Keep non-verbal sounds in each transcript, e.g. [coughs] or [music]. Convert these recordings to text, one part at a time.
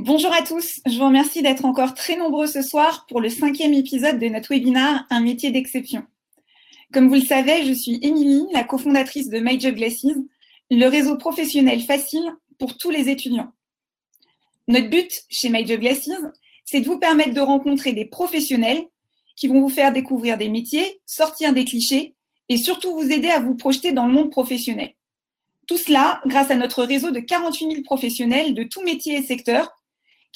Bonjour à tous, je vous remercie d'être encore très nombreux ce soir pour le cinquième épisode de notre webinaire Un métier d'exception. Comme vous le savez, je suis Émilie, la cofondatrice de Major Glasses, le réseau professionnel facile pour tous les étudiants. Notre but chez Major Glasses, c'est de vous permettre de rencontrer des professionnels qui vont vous faire découvrir des métiers, sortir des clichés et surtout vous aider à vous projeter dans le monde professionnel. Tout cela grâce à notre réseau de 48 000 professionnels de tous métiers et secteurs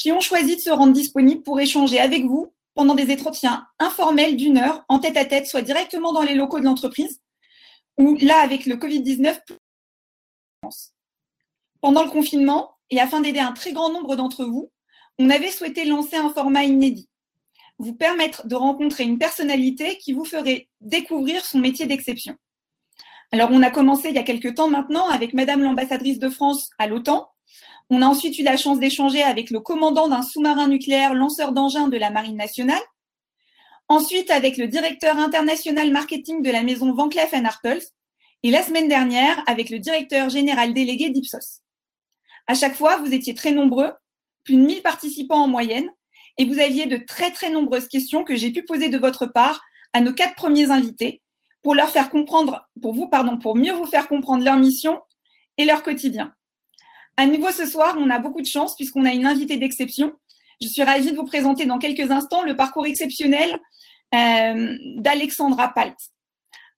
qui ont choisi de se rendre disponibles pour échanger avec vous pendant des entretiens informels d'une heure en tête à tête, soit directement dans les locaux de l'entreprise, ou là avec le Covid-19. Pendant le confinement, et afin d'aider un très grand nombre d'entre vous, on avait souhaité lancer un format inédit, vous permettre de rencontrer une personnalité qui vous ferait découvrir son métier d'exception. Alors, on a commencé il y a quelques temps maintenant avec Madame l'ambassadrice de France à l'OTAN, on a ensuite eu la chance d'échanger avec le commandant d'un sous-marin nucléaire lanceur d'engins de la Marine nationale. Ensuite, avec le directeur international marketing de la maison Van Cleef Arpels. Et la semaine dernière, avec le directeur général délégué d'Ipsos. À chaque fois, vous étiez très nombreux, plus de 1000 participants en moyenne, et vous aviez de très très nombreuses questions que j'ai pu poser de votre part à nos quatre premiers invités pour leur faire comprendre, pour vous, pardon, pour mieux vous faire comprendre leur mission et leur quotidien. À nouveau ce soir, on a beaucoup de chance puisqu'on a une invitée d'exception. Je suis ravie de vous présenter dans quelques instants le parcours exceptionnel euh, d'Alexandra Palt.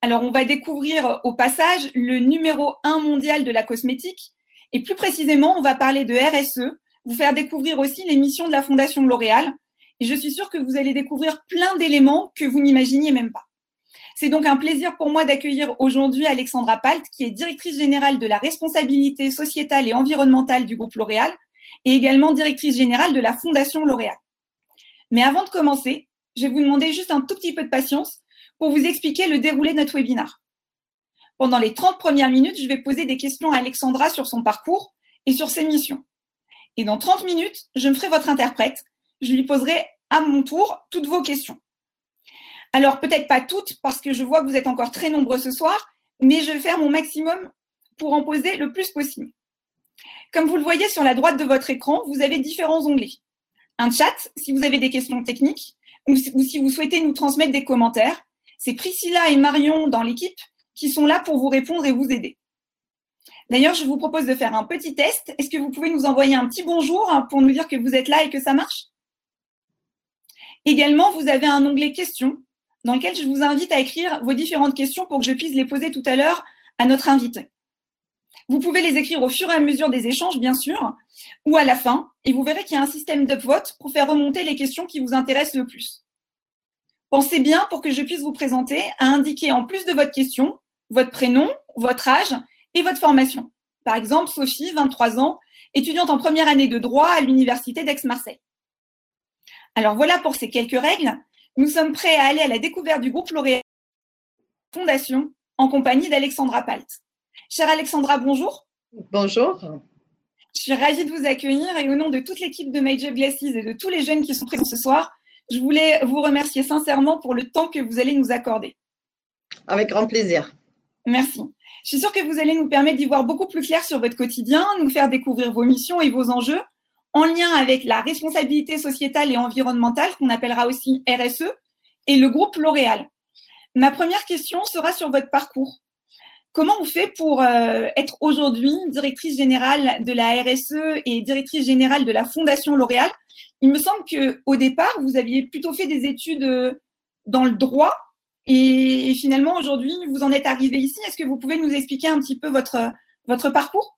Alors, on va découvrir au passage le numéro 1 mondial de la cosmétique et plus précisément, on va parler de RSE, vous faire découvrir aussi les missions de la Fondation L'Oréal. Et je suis sûre que vous allez découvrir plein d'éléments que vous n'imaginiez même pas. C'est donc un plaisir pour moi d'accueillir aujourd'hui Alexandra Palt, qui est directrice générale de la responsabilité sociétale et environnementale du groupe L'Oréal et également directrice générale de la Fondation L'Oréal. Mais avant de commencer, je vais vous demander juste un tout petit peu de patience pour vous expliquer le déroulé de notre webinaire. Pendant les 30 premières minutes, je vais poser des questions à Alexandra sur son parcours et sur ses missions. Et dans 30 minutes, je me ferai votre interprète. Je lui poserai à mon tour toutes vos questions. Alors, peut-être pas toutes, parce que je vois que vous êtes encore très nombreux ce soir, mais je vais faire mon maximum pour en poser le plus possible. Comme vous le voyez sur la droite de votre écran, vous avez différents onglets. Un chat, si vous avez des questions techniques, ou si vous souhaitez nous transmettre des commentaires. C'est Priscilla et Marion dans l'équipe qui sont là pour vous répondre et vous aider. D'ailleurs, je vous propose de faire un petit test. Est-ce que vous pouvez nous envoyer un petit bonjour pour nous dire que vous êtes là et que ça marche? Également, vous avez un onglet questions dans lequel je vous invite à écrire vos différentes questions pour que je puisse les poser tout à l'heure à notre invité. Vous pouvez les écrire au fur et à mesure des échanges, bien sûr, ou à la fin, et vous verrez qu'il y a un système d'upvote pour faire remonter les questions qui vous intéressent le plus. Pensez bien, pour que je puisse vous présenter, à indiquer en plus de votre question, votre prénom, votre âge et votre formation. Par exemple, Sophie, 23 ans, étudiante en première année de droit à l'Université d'Aix-Marseille. Alors voilà pour ces quelques règles. Nous sommes prêts à aller à la découverte du groupe L'Oréal Fondation en compagnie d'Alexandra Palt. Chère Alexandra, bonjour. Bonjour. Je suis ravie de vous accueillir et au nom de toute l'équipe de Major Glasses et de tous les jeunes qui sont présents ce soir, je voulais vous remercier sincèrement pour le temps que vous allez nous accorder. Avec grand plaisir. Merci. Je suis sûre que vous allez nous permettre d'y voir beaucoup plus clair sur votre quotidien, nous faire découvrir vos missions et vos enjeux en lien avec la responsabilité sociétale et environnementale, qu'on appellera aussi RSE, et le groupe L'Oréal. Ma première question sera sur votre parcours. Comment vous faites pour euh, être aujourd'hui directrice générale de la RSE et directrice générale de la Fondation L'Oréal? Il me semble qu'au départ, vous aviez plutôt fait des études euh, dans le droit et finalement aujourd'hui, vous en êtes arrivé ici. Est-ce que vous pouvez nous expliquer un petit peu votre, votre parcours?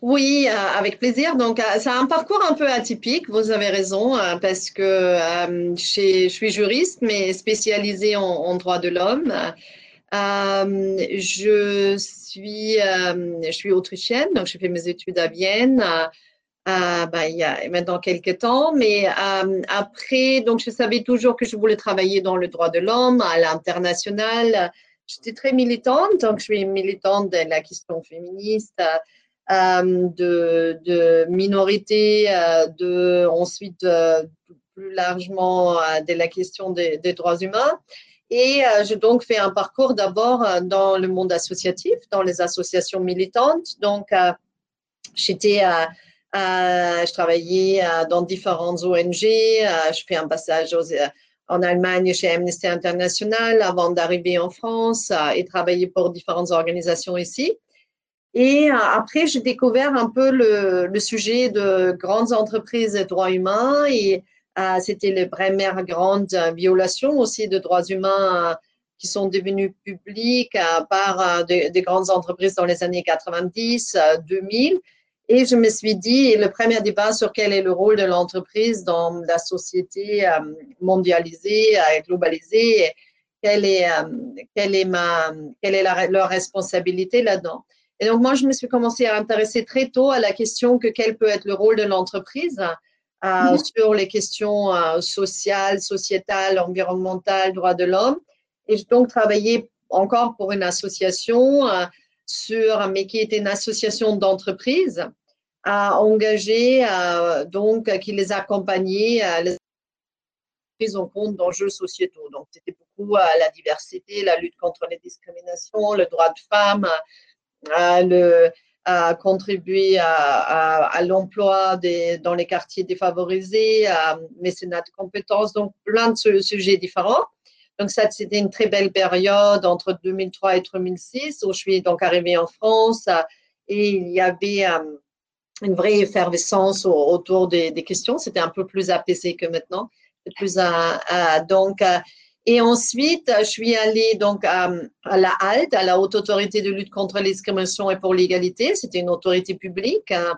Oui, euh, avec plaisir. Donc, euh, c'est un parcours un peu atypique, vous avez raison, euh, parce que je suis juriste, mais spécialisée en, droit de l'homme. je, suis, autrichienne, donc j'ai fait mes études à Vienne. Ben, il y a maintenant quelques temps, mais après, donc je savais toujours que je voulais travailler dans le droit de l'homme à l'international. J'étais très militante, donc je suis militante de la question féministe, de, de minorités, euh, de, ensuite euh, plus largement de la question des, droits humains. Et j'ai donc fait un parcours d'abord dans le monde associatif, dans les associations militantes. Donc, j'étais je travaillais dans différentes ONG. je fais un passage en Allemagne chez Amnesty International avant d'arriver en France et travailler pour différentes organisations ici. Et après, j'ai découvert un peu le, sujet de grandes entreprises et droits humains et c'était les premières grandes violations aussi de droits humains qui sont devenues publiques par des grandes entreprises dans les années 90, 2000. Et je me suis dit, le premier débat sur quel est le rôle de l'entreprise dans la société mondialisée, globalisée, est, quelle est, quelle est leur responsabilité là-dedans. Et donc, moi, je me suis commencé à intéresser très tôt à la question que quel peut être le rôle de l'entreprise euh, mhm. sur les questions euh, sociales, sociétales, environnementales, droits de l'homme. Et j'ai donc travaillé encore pour une association euh, sur, mais qui était une association d'entreprises à engager, donc, qui les accompagnait, les prises en compte d'enjeux sociétaux. Donc, c'était beaucoup la diversité, la lutte contre les discriminations, le droit de femmes, à contribuer à, l'emploi dans les quartiers défavorisés, à mécénat de compétences, donc plein de sujets différents. Donc ça, c'était une très belle période entre 2003 et 2006 où je suis donc arrivée en France et il y avait euh, une vraie effervescence autour des, questions. C'était un peu plus apaisé que maintenant. Plus, donc, et ensuite, je suis allée donc à, la HALT, à la Haute Autorité de lutte contre les et pour l'égalité. C'était une autorité publique hein,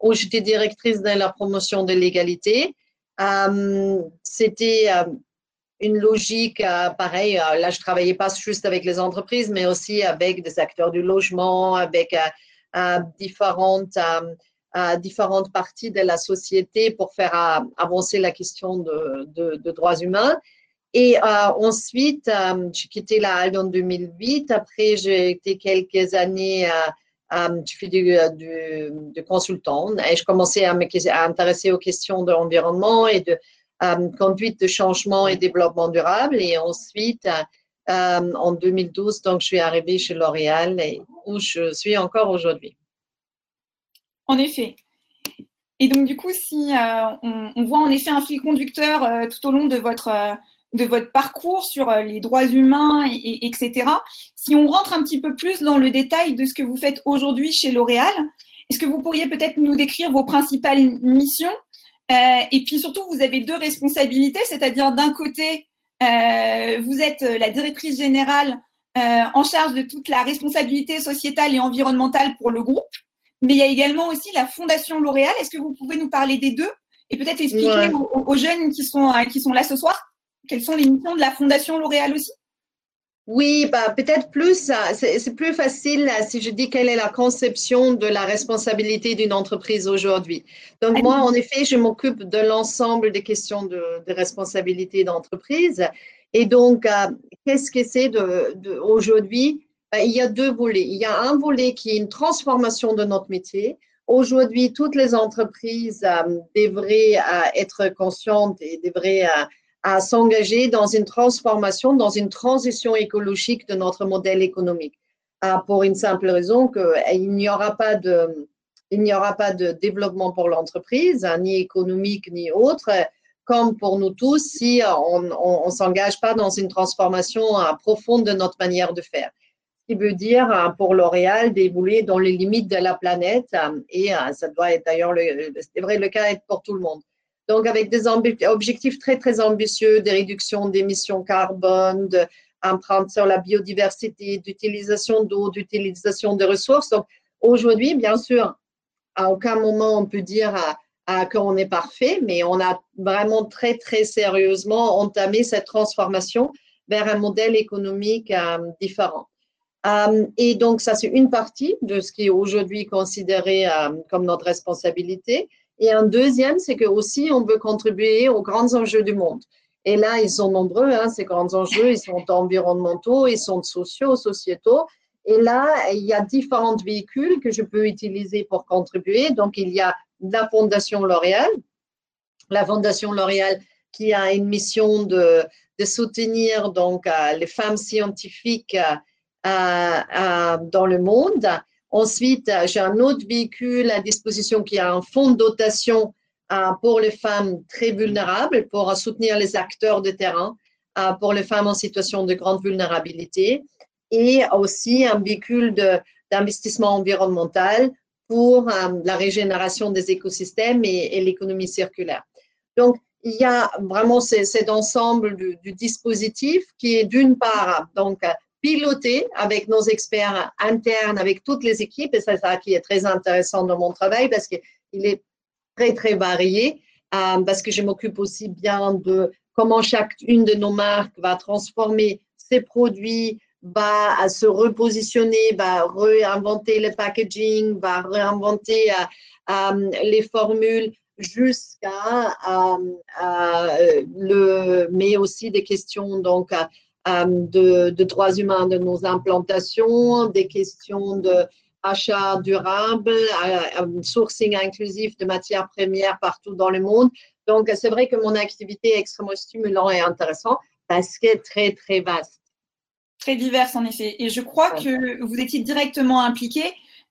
où j'étais directrice de la promotion de l'égalité. Euh, c'était euh, une logique euh, pareille. là, je travaillais pas juste avec les entreprises, mais aussi avec des acteurs du logement, avec différentes différentes parties de la société pour faire avancer la question de, de droits humains. Et euh, ensuite, euh, j'ai quitté la Halle en 2008. Après, j'ai été quelques années, euh, je fais du, du, consultant et je commençais à m'intéresser aux questions de l'environnement et de conduite de changement et développement durable. Et ensuite, en 2012, donc, je suis arrivée chez L'Oréal où je suis encore aujourd'hui. En effet. Et donc, du coup, si on, voit en effet un fil conducteur tout au long de votre de votre parcours sur euh, les droits humains, et, etc. Si on rentre un petit peu plus dans le détail de ce que vous faites aujourd'hui chez L'Oréal, est-ce que vous pourriez peut-être nous décrire vos principales missions euh, Et puis surtout, vous avez deux responsabilités, c'est-à-dire d'un côté, euh, vous êtes la directrice générale en charge de toute la responsabilité sociétale et environnementale pour le groupe, mais il y a également aussi la Fondation L'Oréal. Est-ce que vous pouvez nous parler des deux et peut-être expliquer aux, aux, jeunes qui sont, qui sont là ce soir? Quelles sont les missions de la Fondation L'Oréal aussi? Oui, bah, peut-être plus, c'est plus facile si je dis quelle est la conception de la responsabilité d'une entreprise aujourd'hui. Donc moi, en effet, je m'occupe de l'ensemble des questions de, responsabilité d'entreprise. Et donc, euh, qu'est-ce que c'est de, aujourd'hui? Bah, Il y a deux volets. Il y a un volet qui est une transformation de notre métier. Aujourd'hui, toutes les entreprises euh, devraient euh, être conscientes et devraient à s'engager dans une transformation, dans une transition écologique de notre modèle économique. Ah, pour une simple raison qu'il n'y aura pas de, il n'y aura pas de développement pour l'entreprise, hein, ni économique ni autre, comme pour nous tous, si on ne s'engage pas dans une transformation hein, profonde de notre manière de faire. Ce qui veut dire hein, pour L'Oréal d'évoluer dans les limites de la planète, et ça doit être d'ailleurs, c'est vrai le cas pour tout le monde. Donc, avec des objectifs très, très ambitieux de réduction d'émissions carbone, d'empreinte sur la biodiversité, d'utilisation d'eau, d'utilisation de ressources. Donc, aujourd'hui, bien sûr, à aucun moment on peut dire qu'on est parfait, mais on a vraiment très, très sérieusement entamé cette transformation vers un modèle économique euh, différent. Euh, et donc, ça, c'est une partie de ce qui est aujourd'hui considéré euh, comme notre responsabilité. Et un deuxième, c'est que aussi on veut contribuer aux grands enjeux du monde. Et là, ils sont nombreux, hein, ces grands enjeux, ils sont environnementaux, ils sont sociaux, sociétaux. Et là, il y a différents véhicules que je peux utiliser pour contribuer. Donc, il y a la Fondation L'Oréal, la Fondation L'Oréal qui a une mission de, de soutenir donc euh, les femmes scientifiques euh, euh, dans le monde Ensuite, j'ai un autre véhicule à disposition qui a un fonds de dotation pour les femmes très vulnérables, pour soutenir les acteurs de terrain, pour les femmes en situation de grande vulnérabilité, et aussi un véhicule d'investissement environnemental pour la régénération des écosystèmes et, l'économie circulaire. Donc, il y a vraiment cet ensemble du, du dispositif qui est d'une part donc piloté avec nos experts internes, avec toutes les équipes, et c'est ça qui est très intéressant dans mon travail parce qu'il est très, très varié, euh, parce que je m'occupe aussi bien de comment chacune de nos marques va transformer ses produits, va se repositionner, va réinventer le packaging, va réinventer euh, euh, les formules jusqu'à le, mais aussi des questions donc de, de, droits humains de nos implantations, des questions de achat durable, euh, euh, sourcing inclusif de matières premières partout dans le monde. Donc, c'est vrai que mon activité est extrêmement stimulante et intéressante parce qu'elle est très, très vaste. Très diverse, en effet. Et je crois que vous étiez directement impliqué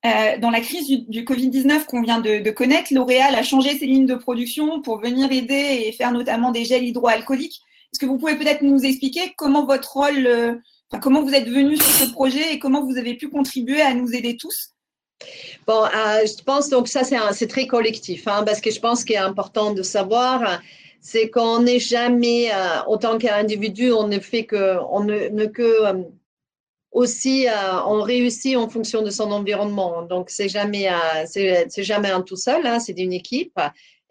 euh, dans la crise du, Covid-19 qu'on vient de, de connaître. L'Oréal a changé ses lignes de production pour venir aider et faire notamment des gels hydroalcooliques. Est-ce que vous pouvez peut-être nous expliquer comment votre rôle comment vous êtes venu sur ce projet et comment vous avez pu contribuer à nous aider tous? Bon, euh, je pense donc ça c'est très collectif, hein, parce que je pense qu'il est important de savoir, c'est qu'on n'est jamais, euh, autant qu'individu, on ne fait que, on ne, que euh, aussi, on réussit en fonction de son environnement. Donc c'est jamais, c'est jamais un tout seul, hein, c'est une équipe.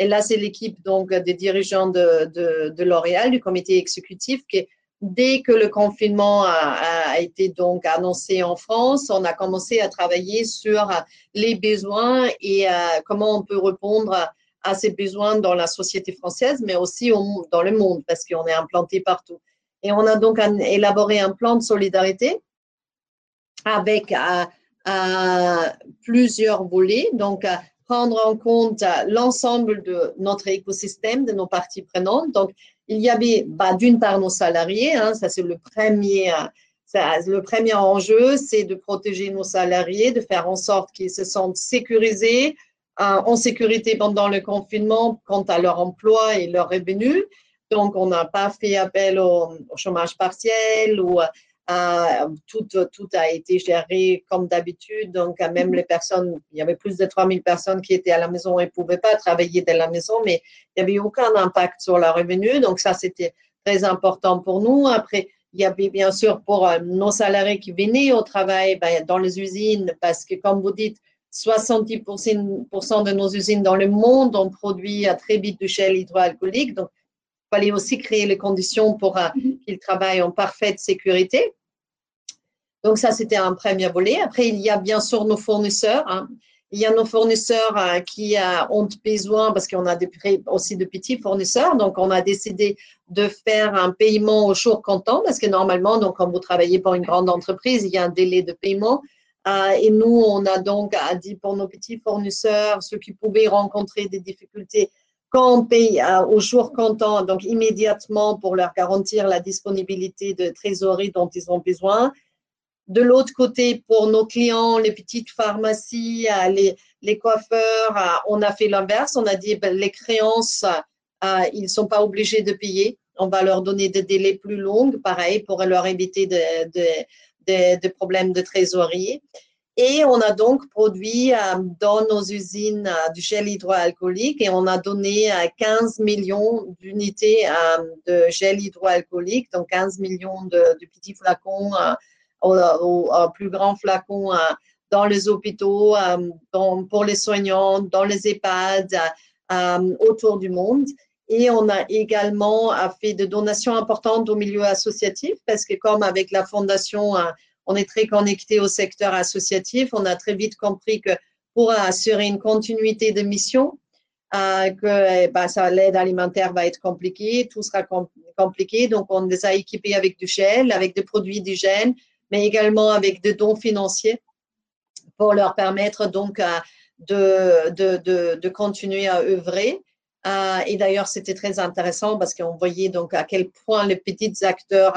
Et là c'est l'équipe donc des dirigeants de, L'Oréal, du comité exécutif, qui Dès que le confinement a, été donc annoncé en France, on a commencé à travailler sur les besoins et euh, comment on peut répondre à ces besoins dans la société française, mais aussi dans le monde, parce qu'on est implanté partout. Et on a donc élaboré un plan de solidarité avec euh, euh, plusieurs volets. Donc, prendre en compte l'ensemble de notre écosystème, de nos parties prenantes. Donc, il y avait bah, d'une part nos salariés, hein, ça c'est le premier, le premier enjeu, c'est de protéger nos salariés, de faire en sorte qu'ils se sentent sécurisés, euh, en sécurité pendant le confinement quant à leur emploi et leurs revenus. Donc, on n'a pas fait appel au, chômage partiel ou tout, tout a été géré comme d'habitude. Donc, même les personnes, il y avait plus de 3000 personnes qui étaient à la maison et ne pouvaient pas travailler de la maison, mais il n'y avait aucun impact sur leur revenu. Donc, ça, c'était très important pour nous. Après, il y avait bien sûr pour euh, nos salariés qui venaient au travail ben, dans les usines, parce que comme vous dites, 70% de nos usines dans le monde ont produit très vite du gel hydroalcoolique. Donc, il fallait aussi créer les conditions pour euh, mm-hmm. qu'ils travaillent en parfaite sécurité. Donc ça, c'était un premier volet. Après, il y a bien sûr nos fournisseurs. Hein. Il y a nos fournisseurs euh, qui euh, ont besoin, parce qu'on a aussi de petits fournisseurs, donc on a décidé de faire un paiement au jour comptant, parce que normalement, donc, quand vous travaillez pour une grande entreprise, il y a un délai de paiement. Euh, et nous, on a donc dit pour nos petits fournisseurs, ceux qui pouvaient rencontrer des difficultés, quand on paye au jour comptant, donc immédiatement pour leur garantir la disponibilité de trésorerie dont ils ont besoin, de l'autre côté, pour nos clients, les petites pharmacies, euh, les, coiffeurs, euh, on a fait l'inverse. On a dit ben, les créances, euh, ils ne sont pas obligés de payer. On va leur donner des délais plus longs, pareil, pour leur éviter des de, problèmes de trésorerie. Et on a donc produit dans nos usines du gel hydroalcoolique et on a donné 15 millions d'unités de gel hydroalcoolique, donc 15 millions de petits flacons au, plus grand flacon euh, dans les hôpitaux, euh, pour les soignants, dans les EHPAD, euh, autour du monde. Et on a également fait des donations importantes au milieu associatif parce que comme avec la fondation, on est très connecté au secteur associatif, on a très vite compris que pour assurer une continuité de mission, que ben, l'aide alimentaire va être compliquée, tout sera compliqué. Donc, on les a équipés avec du gel, avec des produits d'hygiène, mais également avec des dons financiers pour leur permettre donc de, de, de, continuer à œuvrer. Euh, et d'ailleurs, c'était très intéressant parce qu'on voyait donc à quel point les petits acteurs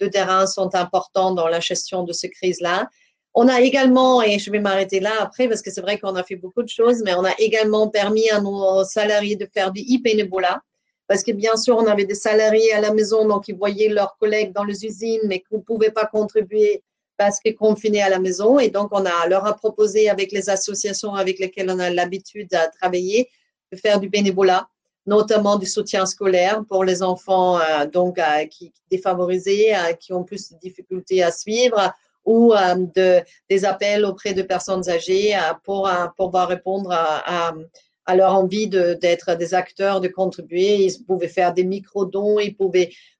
de terrain sont importants dans la gestion de ces crises-là. on a également, et je vais m'arrêter là après parce que c'est vrai qu'on a fait beaucoup de choses, mais on a également permis à nos salariés de faire du e-bénévolat. Parce que bien sûr, on avait des salariés à la maison, donc ils voyaient leurs collègues dans les usines, mais qu'ils ne pouvaient pas contribuer parce qu'ils confinés à la maison. Et donc, on a, leur a proposé avec les associations avec lesquelles on a l'habitude de travailler, de faire du bénévolat, notamment du soutien scolaire pour les enfants euh, donc euh, qui, défavorisés, euh, qui ont plus de difficultés à suivre, ou de, des appels auprès de personnes âgées pour, pouvoir répondre à, à, leur envie d'être des acteurs, de contribuer. Ils pouvaient faire des micro-dons,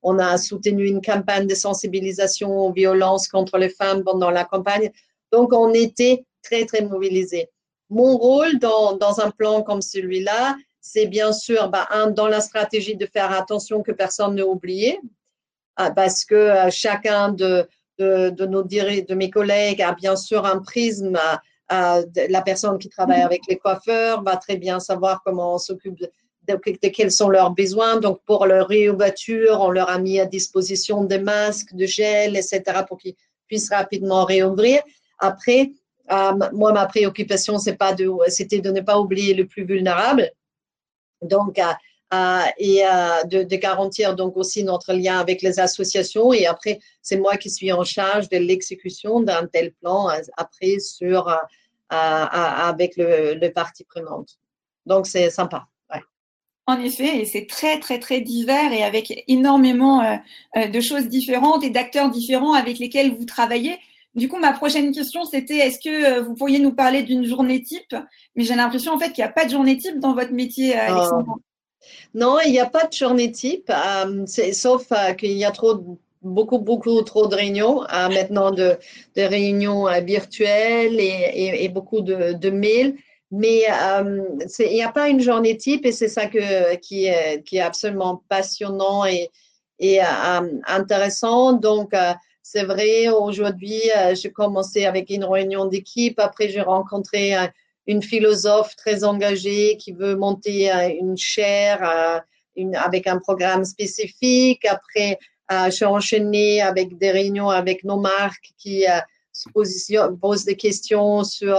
on a soutenu une campagne de sensibilisation aux violences contre les femmes pendant la campagne. Donc, on était très, très mobilisés. Mon rôle dans, dans un plan comme celui-là, c'est bien sûr, bah, un, dans la stratégie de faire attention que personne ne oublié, parce que chacun de, de, nos de mes collègues a bien sûr un prisme. La personne qui travaille avec les coiffeurs va très bien savoir comment on s'occupe de, quels sont leurs besoins. Donc, pour leur réouverture, on leur a mis à disposition des masques, de gel, etc., pour qu'ils puissent rapidement réouvrir. Après, euh, moi, ma préoccupation, c'était de, de ne pas oublier le plus vulnérable. Donc, euh, et euh, de, garantir donc aussi notre lien avec les associations. Et après, c'est moi qui suis en charge de l'exécution d'un tel plan euh, après sur, avec le, le parti prenante. Donc, c'est sympa. En effet, et c'est très, très, très divers et avec énormément de choses différentes et d'acteurs différents avec lesquels vous travaillez. Du coup, ma prochaine question, c'était est-ce que vous pourriez nous parler d'une journée type? Mais j'ai l'impression en fait qu'il n'y a pas de journée type dans votre métier, Alexandre. Non, il n'y a pas de journée type, euh, sauf euh, qu'il y a trop, beaucoup, beaucoup trop de réunions, euh, maintenant de, réunions virtuelles et, beaucoup de, mails. Mais il n'y a pas une journée type et c'est ça que, qui, est, qui est absolument passionnant et, et intéressant. Donc, c'est vrai, aujourd'hui, j'ai commencé avec une réunion d'équipe. Après, j'ai rencontré une philosophe très engagée qui veut monter euh, une chaire euh, avec un programme spécifique. Après, euh, je suis enchaînée avec des réunions avec nos marques qui se posent des questions sur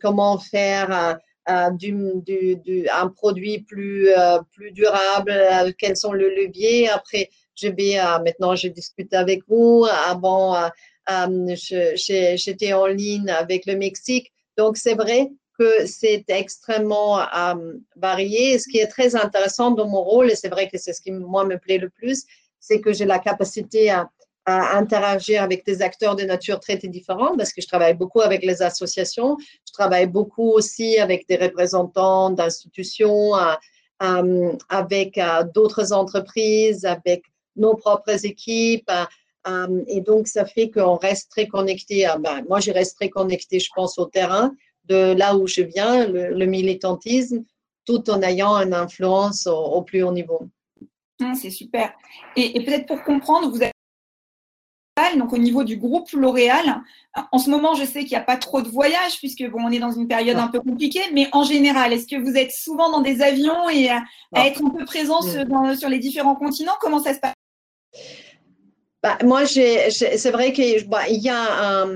comment faire un produit plus, plus durable, quels sont les leviers. Après, je vais, maintenant, je discute avec vous. Avant, j'étais en ligne avec le Mexique. Donc, c'est vrai que c'est extrêmement euh, varié. Ce qui est très intéressant dans mon rôle, et c'est vrai que c'est ce qui, moi, me plaît le plus, c'est que j'ai la capacité à, interagir avec des acteurs de nature très, différente parce que je travaille beaucoup avec les associations. Je travaille beaucoup aussi avec des représentants d'institutions, euh, euh, avec d'autres entreprises, avec nos propres équipes. Et donc, ça fait qu'on reste très connecté. Ben, moi, je reste très connecté, je pense, au terrain de là où je viens, le, militantisme, tout en ayant une influence au, plus haut niveau. Ah, c'est super. Et, peut-être pour comprendre, vous êtes donc au niveau du groupe L'Oréal. En ce moment, je sais qu'il n'y a pas trop de voyages puisque bon, on est dans une période un peu compliquée, mais en général, est-ce que vous êtes souvent dans des avions et à, être un peu présent mm. sur les différents continents? Comment ça se passe? Bah, moi, c'est vrai qu'il bah, y a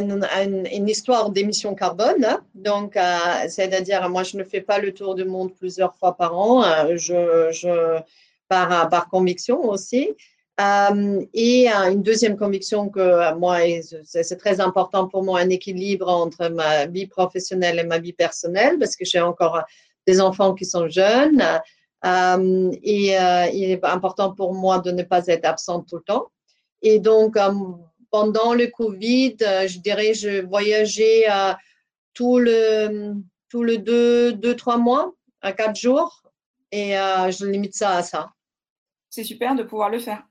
une histoire d'émission carbone. Hein. donc, euh, c'est-à-dire, moi, je ne fais pas le tour du monde plusieurs fois par an. Euh, je, je par, par conviction aussi. Euh, et une deuxième conviction que moi, c'est très important pour moi, un équilibre entre ma vie professionnelle et ma vie personnelle, parce que j'ai encore des enfants qui sont jeunes. Euh, et euh, il est important pour moi de ne pas être absente tout le temps. Et donc, euh, pendant le Covid, je dirais, je voyageais tout le, tout le deux, deux, trois mois, à quatre jours, et je limite ça à ça. C'est super de pouvoir le faire.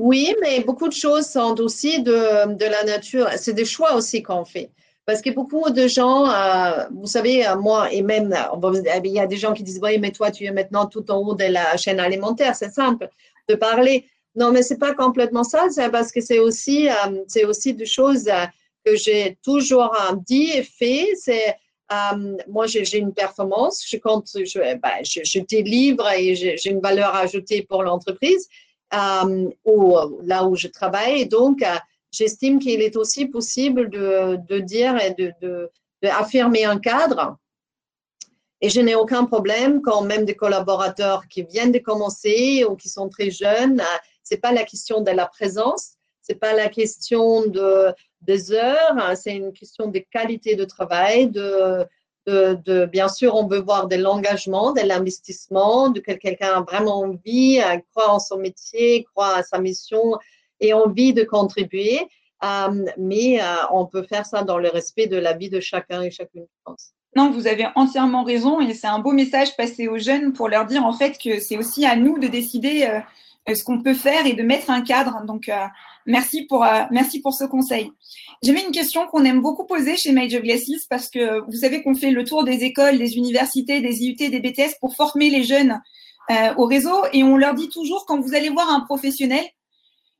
Oui, mais beaucoup de choses sont aussi de, de la nature. C'est des choix aussi qu'on fait. Parce que beaucoup de gens, euh, vous savez, euh, moi et même, euh, il y a des gens qui disent, oui, mais toi, tu es maintenant tout en haut de la chaîne alimentaire, c'est simple de parler. Non, mais c'est pas complètement ça, c'est parce que c'est aussi, aussi des choses que j'ai toujours dit et fait. C'est, moi, j'ai une performance, je compte, je, ben, je, je délivre et j'ai une valeur ajoutée pour l'entreprise ou là où je travaille. donc, j'estime qu'il est aussi possible de, de dire et de, de, affirmer un cadre. Et je n'ai aucun problème quand même des collaborateurs qui viennent de commencer ou qui sont très jeunes. C'est pas la question de la présence, c'est pas la question de des heures, c'est une question de qualité de travail, de, de, de, bien sûr, on veut voir de l'engagement, de l'investissement, de que quelqu'un a vraiment envie, croit en son métier, croit à sa mission et envie de contribuer. Euh, mais euh, on peut faire ça dans le respect de la vie de chacun et chacune, je pense. Non, vous avez entièrement raison et c'est un beau message passé aux jeunes pour leur dire en fait que c'est aussi à nous de décider euh, ce qu'on peut faire et de mettre un cadre. Donc, merci pour merci pour ce conseil. J'avais une question qu'on aime beaucoup poser chez Major Glasses parce que vous savez qu'on fait le tour des écoles, des universités, des IUT, des BTS pour former les jeunes au réseau et on leur dit toujours quand vous allez voir un professionnel,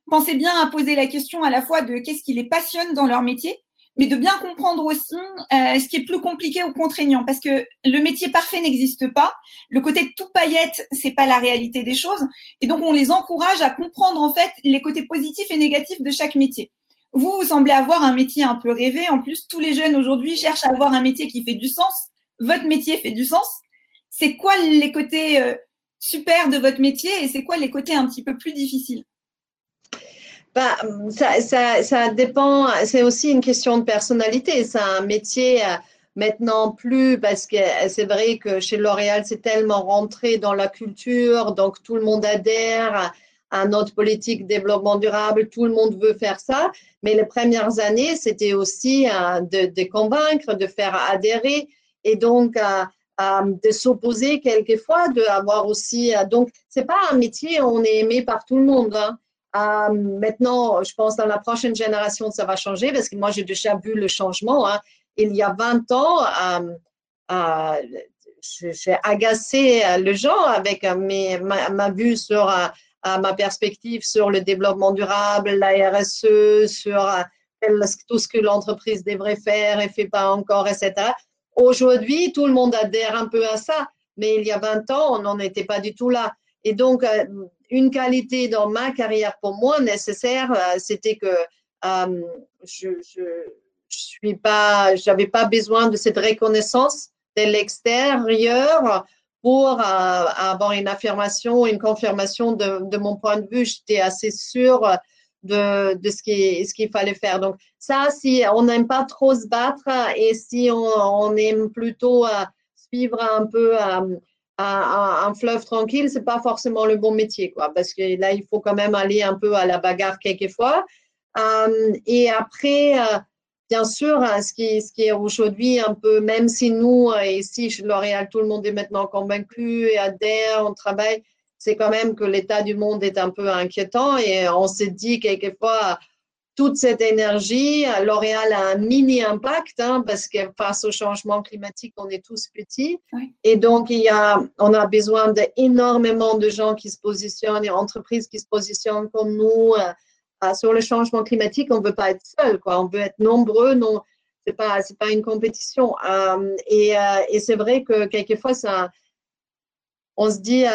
pensez bien à poser la question à la fois de qu'est-ce qui les passionne dans leur métier, mais de bien comprendre aussi euh, ce qui est plus compliqué ou contraignant, parce que le métier parfait n'existe pas. Le côté tout paillette, c'est pas la réalité des choses, et donc on les encourage à comprendre en fait les côtés positifs et négatifs de chaque métier. Vous, vous semblez avoir un métier un peu rêvé. En plus, tous les jeunes aujourd'hui cherchent à avoir un métier qui fait du sens. Votre métier fait du sens. C'est quoi les côtés euh, super de votre métier et c'est quoi les côtés un petit peu plus difficiles? Bah, ça, ça, ça dépend, c'est aussi une question de personnalité. C'est un métier euh, maintenant plus, parce que c'est vrai que chez L'Oréal, c'est tellement rentré dans la culture, donc tout le monde adhère à notre politique développement durable, tout le monde veut faire ça. Mais les premières années, c'était aussi euh, de, convaincre, de faire adhérer et donc euh, de s'opposer quelquefois, de avoir aussi. donc, c'est pas un métier où on est aimé par tout le monde. Hein. Euh, maintenant, je pense dans la prochaine génération, ça va changer parce que moi, j'ai déjà vu le changement. Hein. Il y a 20 ans, euh, euh, j'ai agacé les gens avec mes, ma, vue sur ma perspective sur le développement durable, la RSE, sur tout ce que l'entreprise devrait faire et fait pas encore, etc. Aujourd'hui, tout le monde adhère un peu à ça, mais il y a 20 ans, on n'en était pas du tout là. Et donc, une qualité dans ma carrière pour moi nécessaire, euh, c'était que euh, je, je, pas, pas besoin de cette reconnaissance de l'extérieur pour euh, avoir une affirmation, une confirmation de, mon point de vue. J'étais assez sûre de, ce qu'il ce qu'il fallait faire. Donc ça, si on n'aime pas trop se battre et si on aime plutôt suivre un peu un, fleuve tranquille, c'est pas forcément le bon métier, quoi, parce que là, il faut quand même aller un peu à la bagarre quelquefois. Euh, et après, euh, bien sûr, hein, ce qui, ce qui est aujourd'hui un peu, même si nous, ici, chez L'Oréal, tout le monde est maintenant convaincu et adhère, on travaille, c'est quand même que l'état du monde est un peu inquiétant et on se dit quelquefois, toute cette énergie. L'Oréal a un mini impact hein, parce que face au changement climatique, on est tous petits. Et donc, il y a, on a besoin d'énormément de gens qui se positionnent, des entreprises qui se positionnent comme nous euh, euh, sur le changement climatique. On ne veut pas être seul, quoi. on veut être nombreux. Non, ce n'est pas, pas une compétition. Euh, et, et c'est vrai que quelquefois, ça, on se dit,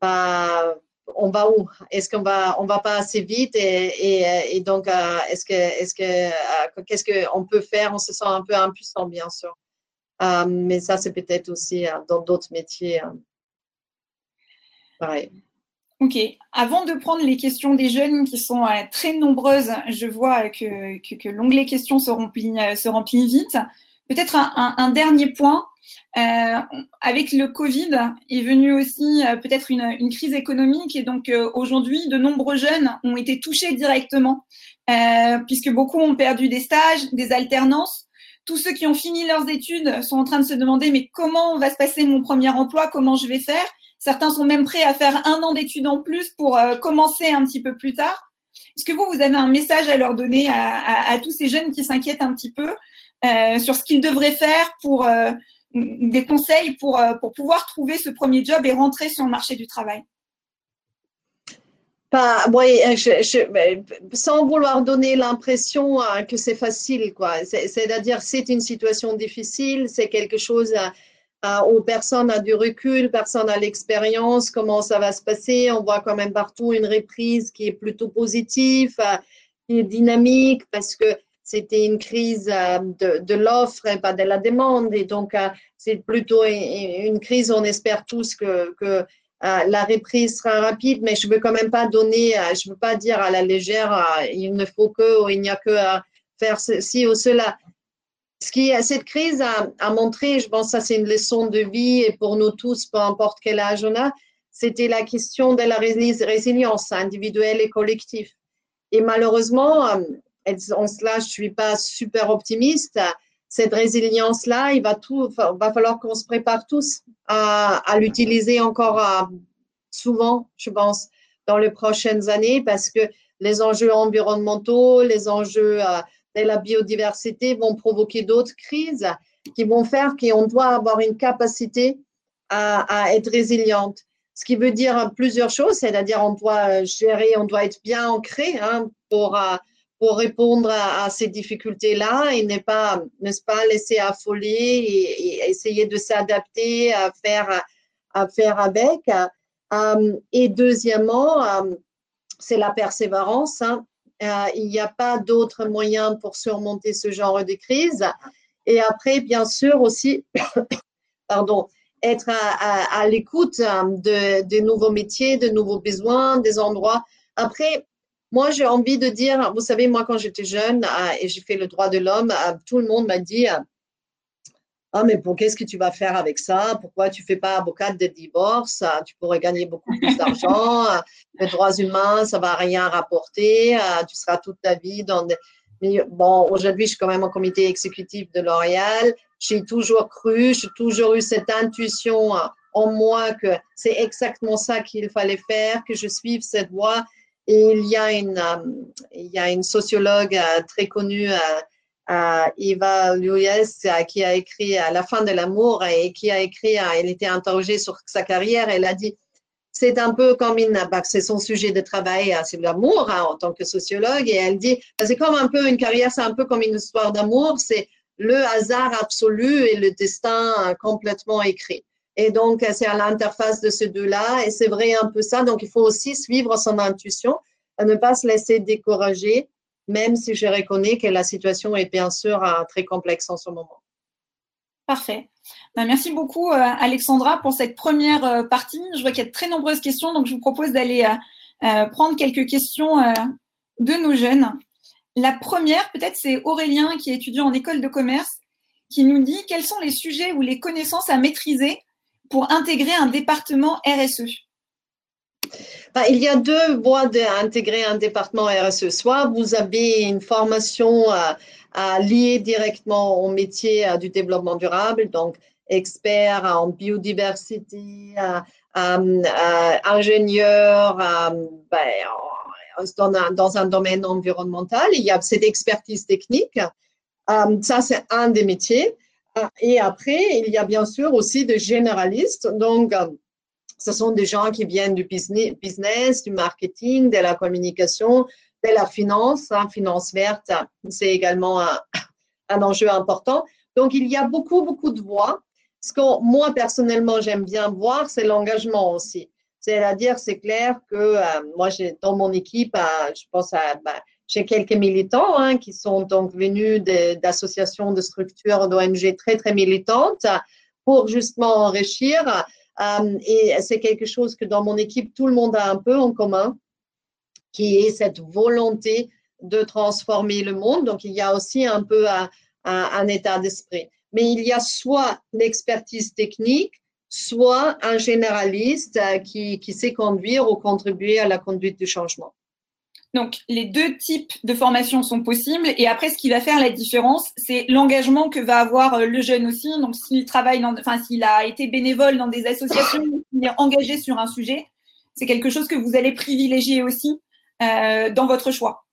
bah, on va où? Est-ce qu'on va on va pas assez vite et, donc euh, est-ce que est-ce que euh, qu'est-ce qu'on peut faire? On se sent un peu impuissant bien sûr, euh, mais ça c'est peut-être aussi dans d'autres métiers. pareil. Ok. Avant de prendre les questions des jeunes qui sont très nombreuses, je vois que, que, l'onglet questions se remplit, se remplit vite. Peut-être un, dernier point. Euh, avec le Covid est venue aussi euh, peut-être une, crise économique et donc euh, aujourd'hui, de nombreux jeunes ont été touchés directement puisque beaucoup ont perdu des stages, des alternances. Tous ceux qui ont fini leurs études sont en train de se demander mais comment va se passer mon premier emploi, comment je vais faire? Certains sont même prêts à faire un an d'études en plus pour commencer un petit peu plus tard. Est-ce que vous, vous avez un message à leur donner à, à tous ces jeunes qui s'inquiètent un petit peu? Euh, sur ce qu'ils devraient faire pour euh, des conseils pour, euh, pour pouvoir trouver ce premier job et rentrer sur le marché du travail pas, oui, sans vouloir donner l'impression que c'est facile, quoi. C'est-à-dire, c'est une situation difficile, c'est quelque chose où personne n'a du recul, personne n'a l'expérience, comment ça va se passer. On voit quand même partout une reprise qui est plutôt positive qui est dynamique parce que c'était une crise euh, de, l'offre et pas de la demande. Et donc, euh, c'est plutôt une crise, on espère tous que, euh, la reprise sera rapide, mais je ne veux quand même pas donner, je ne veux pas dire à la légère, il ne faut que, il n'y a que à faire ceci ou cela. Ce qui, cette crise a, a montré, je pense que ça c'est une leçon de vie et pour nous tous, peu importe quel âge on a, c'était la question de la résilience individuelle et collective. Et malheureusement, en cela, je suis pas super optimiste. Cette résilience-là, il va tout, va falloir qu'on se prépare tous à, l'utiliser encore souvent, je pense, dans les prochaines années, parce que les enjeux environnementaux, les enjeux euh, de la biodiversité vont provoquer d'autres crises qui vont faire qu'on doit avoir une capacité à, être résiliente. Ce qui veut dire plusieurs choses, c'est-à-dire on doit gérer, on doit être bien ancré hein, pour, euh, pour répondre à, ces difficultés-là et ne pas, n'est-ce pas, laisser affoler et, essayer de s'adapter à faire, à faire avec. Euh, et deuxièmement, euh, c'est la persévérance. Hein. Euh, il n'y a pas d'autre moyen pour surmonter ce genre de crise. Et après, bien sûr aussi, [coughs] pardon, être à, l'écoute de, de nouveaux métiers, de nouveaux besoins, des endroits. Après, moi, j'ai envie de dire, vous savez, moi, quand j'étais jeune euh, et j'ai fait le droit de l'homme, euh, tout le monde m'a dit, euh, ah, mais pour qu'est-ce que tu vas faire avec ça? Pourquoi tu fais pas avocat de divorce? Tu pourrais gagner beaucoup plus d'argent. Les droits humains, ça va rien rapporter. Tu seras toute ta vie dans des... Bon, aujourd'hui, je suis quand même au comité exécutif de L'Oréal. J'ai toujours cru, j'ai toujours eu cette intuition en moi que c'est exactement ça qu'il fallait faire, que je suive cette voie il y a une, euh, il y a une sociologue euh, très connue, euh, Eva Luyes, qui a écrit à la fin de l'amour et qui a écrit, elle était interrogée sur sa carrière, elle a dit, c'est un peu comme une, bah, c'est son sujet de travail, c'est l'amour hein, en tant que sociologue, et elle dit, bah, c'est comme un peu une carrière, c'est un peu comme une histoire d'amour, c'est le hasard absolu et le destin complètement écrit. Et donc, c'est à l'interface de ces deux-là. Et c'est vrai un peu ça. Donc, il faut aussi suivre son intuition, ne pas se laisser décourager, même si je reconnais que la situation est bien sûr euh, très complexe en ce moment. Parfait. Ben, merci beaucoup, euh, Alexandra, pour cette première euh, partie. Je vois qu'il y a de très nombreuses questions, donc je vous propose d'aller prendre quelques questions de nos jeunes. La première, peut-être, c'est Aurélien, qui est étudiant en école de commerce, qui nous dit quels sont les sujets ou les connaissances à maîtriser pour intégrer un département RSE bah, il y a deux voies d'intégrer un département RSE. Soit vous avez une formation à, lier directement au métier du développement durable, donc expert en biodiversité, ingénieur ben, dans, un, domaine environnemental. Il y a cette expertise technique. Euh, ça, c'est un des métiers. Ah, et après, il y a bien sûr aussi des généralistes. Donc, euh, ce sont des gens qui viennent du business, du marketing, de la communication, de la finance. Hein, finance verte, c'est également un, enjeu important. Donc, il y a beaucoup, beaucoup de voix. Ce que moi, personnellement, j'aime bien voir, c'est l'engagement aussi. C'est-à-dire, c'est clair que euh, moi, j'ai dans mon équipe, euh, je pense à ben, j'ai quelques militants hein, qui sont donc venus d'associations, de, structures, d'ONG très, très militantes pour justement enrichir. Euh, et c'est quelque chose que dans mon équipe, tout le monde a un peu en commun, qui est cette volonté de transformer le monde. Donc, il y a aussi un peu un, un état d'esprit. Mais il y a soit l'expertise technique, soit un généraliste euh, qui, qui sait conduire ou contribuer à la conduite du changement. Donc, les deux types de formations sont possibles. Et après, ce qui va faire la différence, c'est l'engagement que va avoir euh, le jeune aussi. Donc, s'il travaille, enfin, s'il a été bénévole dans des associations, s'il est engagé sur un sujet, c'est quelque chose que vous allez privilégier aussi euh, dans votre choix.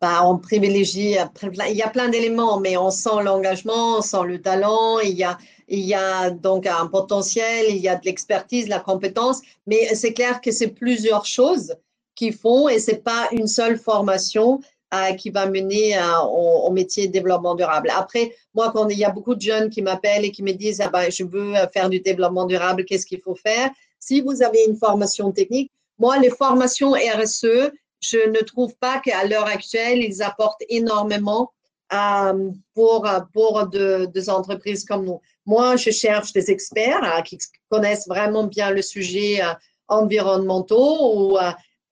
Bah, on privilégie, il y a plein d'éléments, mais on sent l'engagement, on sent le talent, il y a, il y a donc un potentiel, il y a de l'expertise, la compétence, mais c'est clair que c'est plusieurs choses font et c'est pas une seule formation euh, qui va mener euh, au, métier de développement durable. Après, moi, quand il y a beaucoup de jeunes qui m'appellent et qui me disent, ah ben, je veux faire du développement durable, qu'est-ce qu'il faut faire? Si vous avez une formation technique, moi, les formations RSE, je ne trouve pas qu'à l'heure actuelle, ils apportent énormément euh, pour, pour des entreprises comme nous. Moi, je cherche des experts euh, qui connaissent vraiment bien le sujet euh, environnementaux ou,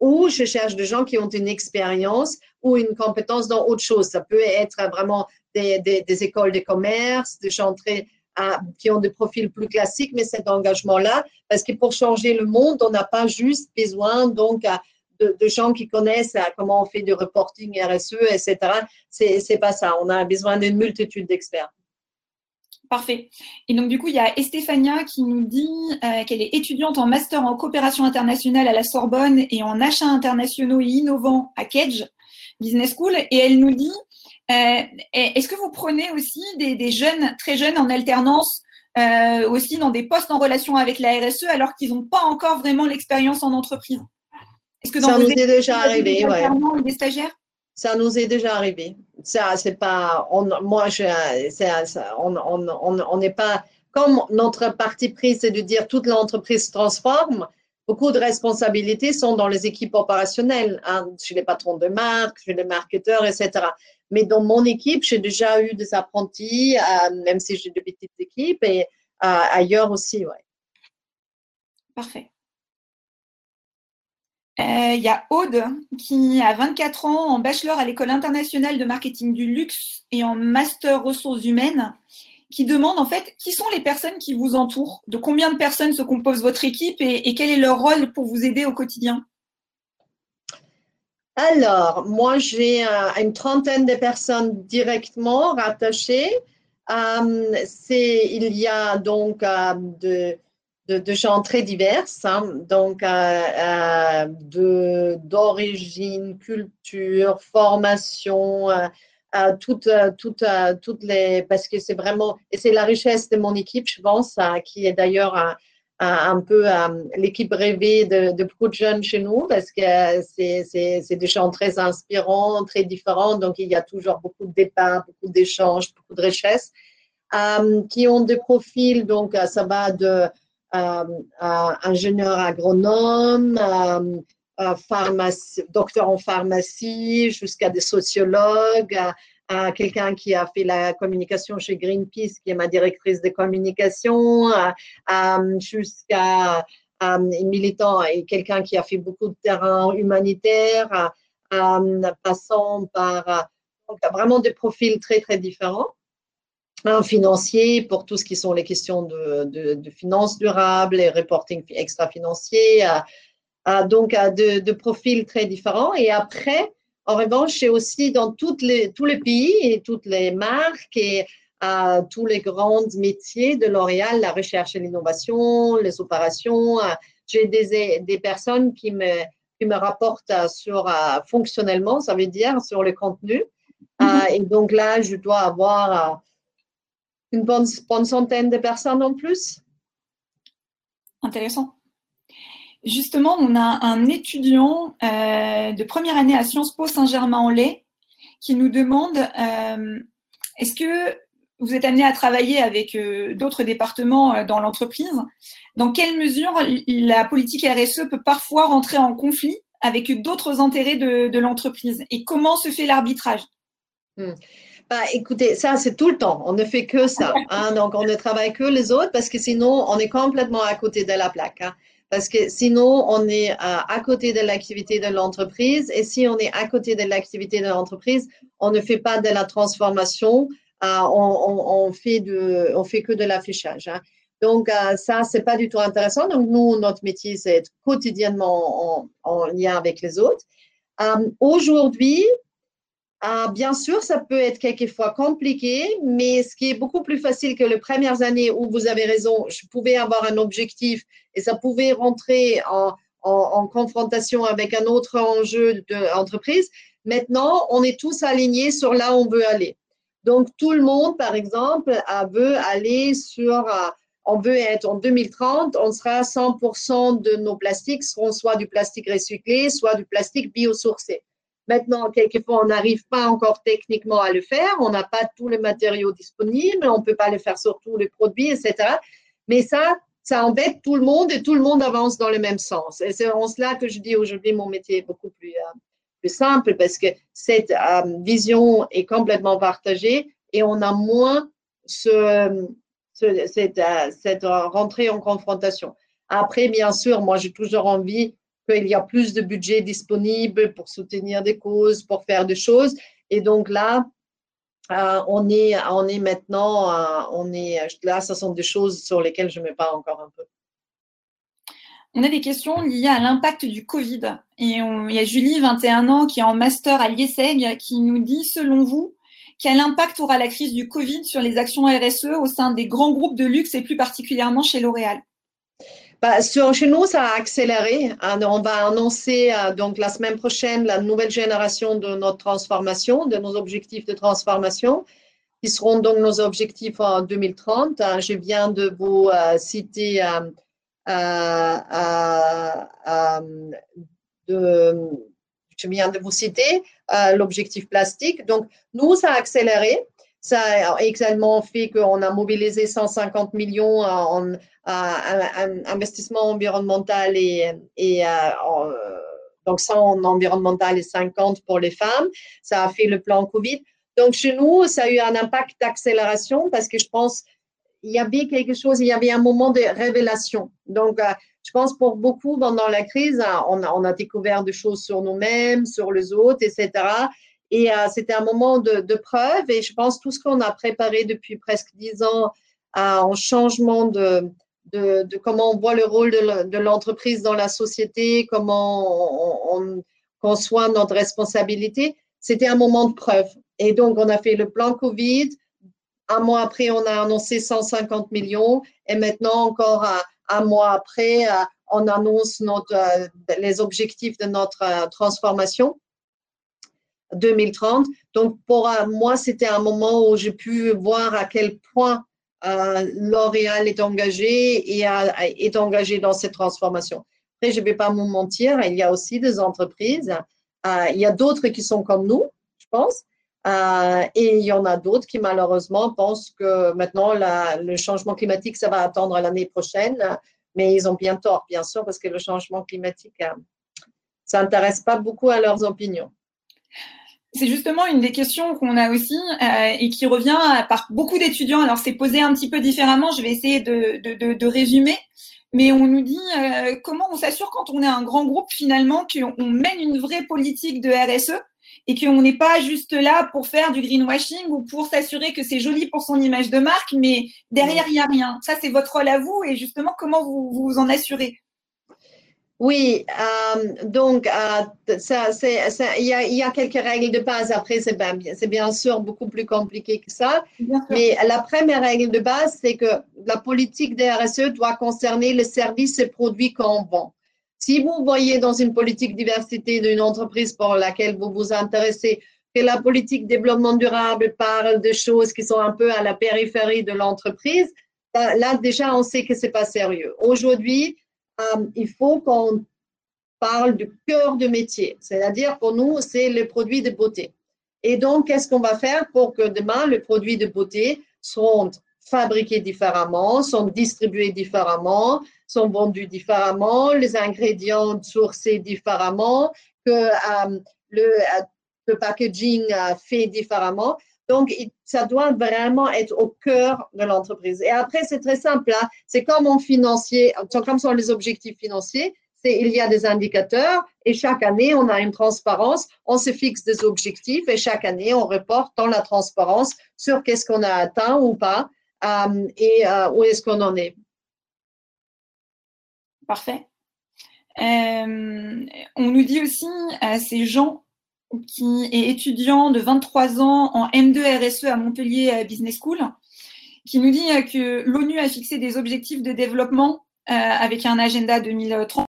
ou je cherche des gens qui ont une expérience ou une compétence dans autre chose. Ça peut être vraiment des, écoles de commerce, des gens très, qui ont des profils plus classiques, mais cet engagement-là, parce que pour changer le monde, on n'a pas juste besoin donc de, gens qui connaissent comment on fait du reporting RSE, etc. C'est, c'est pas ça. On a besoin d'une multitude d'experts. Parfait. Et donc, du coup, il y a Estefania qui nous dit euh, qu'elle est étudiante en master en coopération internationale à la Sorbonne et en achats internationaux et innovants à Kedge Business School. Et elle nous dit euh, est-ce que vous prenez aussi des, jeunes, très jeunes en alternance, euh, aussi dans des postes en relation avec la RSE, alors qu'ils n'ont pas encore vraiment l'expérience en entreprise? Est-ce que dans ça nous est déjà arrivé, ouais. Des stagiaires? Ça nous est déjà arrivé. Ça, c'est pas, moi, on n'est pas, comme notre parti pris, c'est de dire toute l'entreprise se transforme, beaucoup de responsabilités sont dans les équipes opérationnelles, hein, chez les patrons de marque, chez les marketeurs, etc. Mais dans mon équipe, j'ai déjà eu des apprentis, euh, même si j'ai de petites équipes, et euh, ailleurs aussi, ouais. Parfait. Euh, il y a Aude qui a 24 ans en bachelor à l'école internationale de marketing du luxe et en master ressources humaines qui demande en fait qui sont les personnes qui vous entourent, de combien de personnes se compose votre équipe et, quel est leur rôle pour vous aider au quotidien? Alors, moi j'ai une trentaine de personnes directement rattachées. Euh, il y a donc euh, de de, gens très divers, hein. donc euh, euh, d'origine, culture, formation, euh, toutes, toutes, toutes les, parce que c'est vraiment, et c'est la richesse de mon équipe, je pense, qui est d'ailleurs un, peu l'équipe rêvée de, de, beaucoup de jeunes chez nous, parce que c'est des gens très inspirants, très différents, donc il y a toujours beaucoup de départs, beaucoup d'échanges, beaucoup de richesses, qui ont des profils, donc ça va de ingénieur agronome, pharmacie, docteur en pharmacie, jusqu'à des sociologues, à quelqu'un qui a fait la communication chez Greenpeace, qui est ma directrice de communication, jusqu'à un militant et quelqu'un qui a fait beaucoup de terrain humanitaire, passant par vraiment des profils très, très différents un financier pour tout ce qui sont les questions de, de, finances durables et reporting extra-financier, donc de, de, profils très différents. Et après, en revanche, c'est aussi dans toutes les, tous les pays et toutes les marques et tous les grands métiers de L'Oréal, la recherche et l'innovation, les opérations. J'ai des, des personnes qui me, qui me rapportent sur fonctionnellement, ça veut dire sur le contenu. Mm-hmm. et donc là, je dois avoir une bonne, bonne centaine de personnes en plus? Intéressant. Justement, on a un étudiant euh, de première année à Sciences Po Saint-Germain-en-Laye qui nous demande euh, est-ce que vous êtes amené à travailler avec euh, d'autres départements dans l'entreprise? Dans quelle mesure la politique RSE peut parfois rentrer en conflit avec d'autres intérêts de, l'entreprise? Et comment se fait l'arbitrage? Hmm. Bah, écoutez, ça, c'est tout le temps. On ne fait que ça. Hein. Donc, on ne travaille que les autres parce que sinon, on est complètement à côté de la plaque. Hein. Parce que sinon, on est euh, à côté de l'activité de l'entreprise. Et si on est à côté de l'activité de l'entreprise, on ne fait pas de la transformation. Euh, on, on, fait de, on fait que de l'affichage. Hein. Donc, euh, ça, c'est pas du tout intéressant. Donc, nous, notre métier, c'est être quotidiennement en, en, lien avec les autres. Aujourd'hui, ah, bien sûr, ça peut être quelquefois compliqué, mais ce qui est beaucoup plus facile que les premières années où vous avez raison, je pouvais avoir un objectif et ça pouvait rentrer en, confrontation avec un autre enjeu d'entreprise. Maintenant, on est tous alignés sur là où on veut aller. Donc, tout le monde, par exemple, veut aller sur, on veut être en 2030, on sera 100% de nos plastiques seront soit du plastique recyclé, soit du plastique biosourcé. Maintenant, quelquefois, on n'arrive pas encore techniquement à le faire. On n'a pas tous les matériaux disponibles. On ne peut pas le faire sur tous les produits, etc. Mais ça, ça embête tout le monde et tout le monde avance dans le même sens. Et c'est en cela que je dis aujourd'hui mon métier est beaucoup plus, euh, simple parce que cette vision est complètement partagée et on a moins ce, cette, cette rentrée en confrontation. Après, bien sûr, moi, j'ai toujours envie qu'il y a plus de budget disponible pour soutenir des causes, pour faire des choses. Et donc là, euh, on, est, maintenant, euh, on est, là, ce sont des choses sur lesquelles je me parle encore un peu. On a des questions liées à l'impact du Covid. Et il y a Julie, 21 ans, qui est en master à l'IESEG, qui nous dit, selon vous, quel impact aura la crise du Covid sur les actions RSE au sein des grands groupes de luxe et plus particulièrement chez L'Oréal? Bah, sur, chez nous, ça a accéléré. Hein, on va annoncer euh, donc la semaine prochaine la nouvelle génération de notre transformation, de nos objectifs de transformation, qui seront donc nos objectifs en 2030. Hein, je viens de vous euh, citer euh, je viens de vous citer l'objectif plastique. Donc, nous, ça a accéléré. Ça a également fait qu'on a mobilisé 150 millions en, un investissement environnemental et, et euh, donc 100 en environnemental et 50 pour les femmes. Ça a fait le plan Covid. Donc chez nous, ça a eu un impact d'accélération parce que je pense il y avait quelque chose, il y avait un moment de révélation. Donc, euh, je pense pour beaucoup pendant la crise, on a, découvert des choses sur nous-mêmes, sur les autres, etc. Et euh, c'était un moment de, de, preuve. Et je pense tout ce qu'on a préparé depuis presque dix ans euh, en changement de, de, comment on voit le rôle de l'entreprise dans la société, comment on, conçoit notre responsabilité, c'était un moment de preuve. Et donc, on a fait le plan Covid. Un mois après, on a annoncé 150 millions. Et maintenant, encore un, mois après, euh, on annonce notre, les objectifs de notre transformation. 2030. Donc, pour euh, moi, c'était un moment où j'ai pu voir à quel point euh, L'Oréal est engagé et est engagé dans cette transformation. Après, je ne vais pas vous mentir, il y a aussi des entreprises, euh, il y a d'autres qui sont comme nous, je pense, et il y en a d'autres qui malheureusement pensent que maintenant le changement climatique, ça va attendre l'année prochaine, mais ils ont bien tort, bien sûr, parce que le changement climatique, ça n'intéresse pas beaucoup à leurs opinions. C'est justement une des questions qu'on a aussi euh, et qui revient par beaucoup d'étudiants. Alors c'est posé un petit peu différemment, je vais essayer de, résumer. Mais on nous dit euh, comment on s'assure quand on est un grand groupe finalement qu'on mène une vraie politique de RSE et qu'on n'est pas juste là pour faire du greenwashing ou pour s'assurer que c'est joli pour son image de marque, mais derrière il n'y a rien. Ça c'est votre rôle à vous et justement comment vous vous en assurez? Oui, euh, donc euh, ça, il, y y a quelques règles de base. Après, c'est bien, bien sûr beaucoup plus compliqué que ça. Mais la première règle de base, c'est que la politique des RSE doit concerner les services et produits qu'on vend. Si vous voyez dans une politique diversité d'une entreprise pour laquelle vous vous intéressez que la politique développement durable parle de choses qui sont un peu à la périphérie de l'entreprise, là déjà on sait que c'est pas sérieux. Aujourd'hui, euh, il faut qu'on parle du cœur de métier. C'est-à-dire, pour nous, c'est le produit de beauté. Et donc, qu'est-ce qu'on va faire pour que demain, les produits de beauté seront fabriqués différemment, sont distribués différemment, sont vendus différemment, les ingrédients sourcés différemment, que euh, le, euh, le, packaging fait différemment? Donc, ça doit vraiment être au cœur de l'entreprise. Et après, c'est très simple. Hein. C'est comme en financier, comme sont les objectifs financiers. Il y a des indicateurs et chaque année, on a une transparence. On se fixe des objectifs et chaque année, on reporte dans la transparence sur qu'est-ce qu'on a atteint ou pas euh, et euh, où est-ce qu'on en est. Parfait. Euh, on nous dit aussi à ces gens qui est étudiant de 23 ans en M2 RSE à Montpellier euh, Business School, qui nous dit euh, que l'ONU a fixé des objectifs de développement euh, avec un agenda 2030.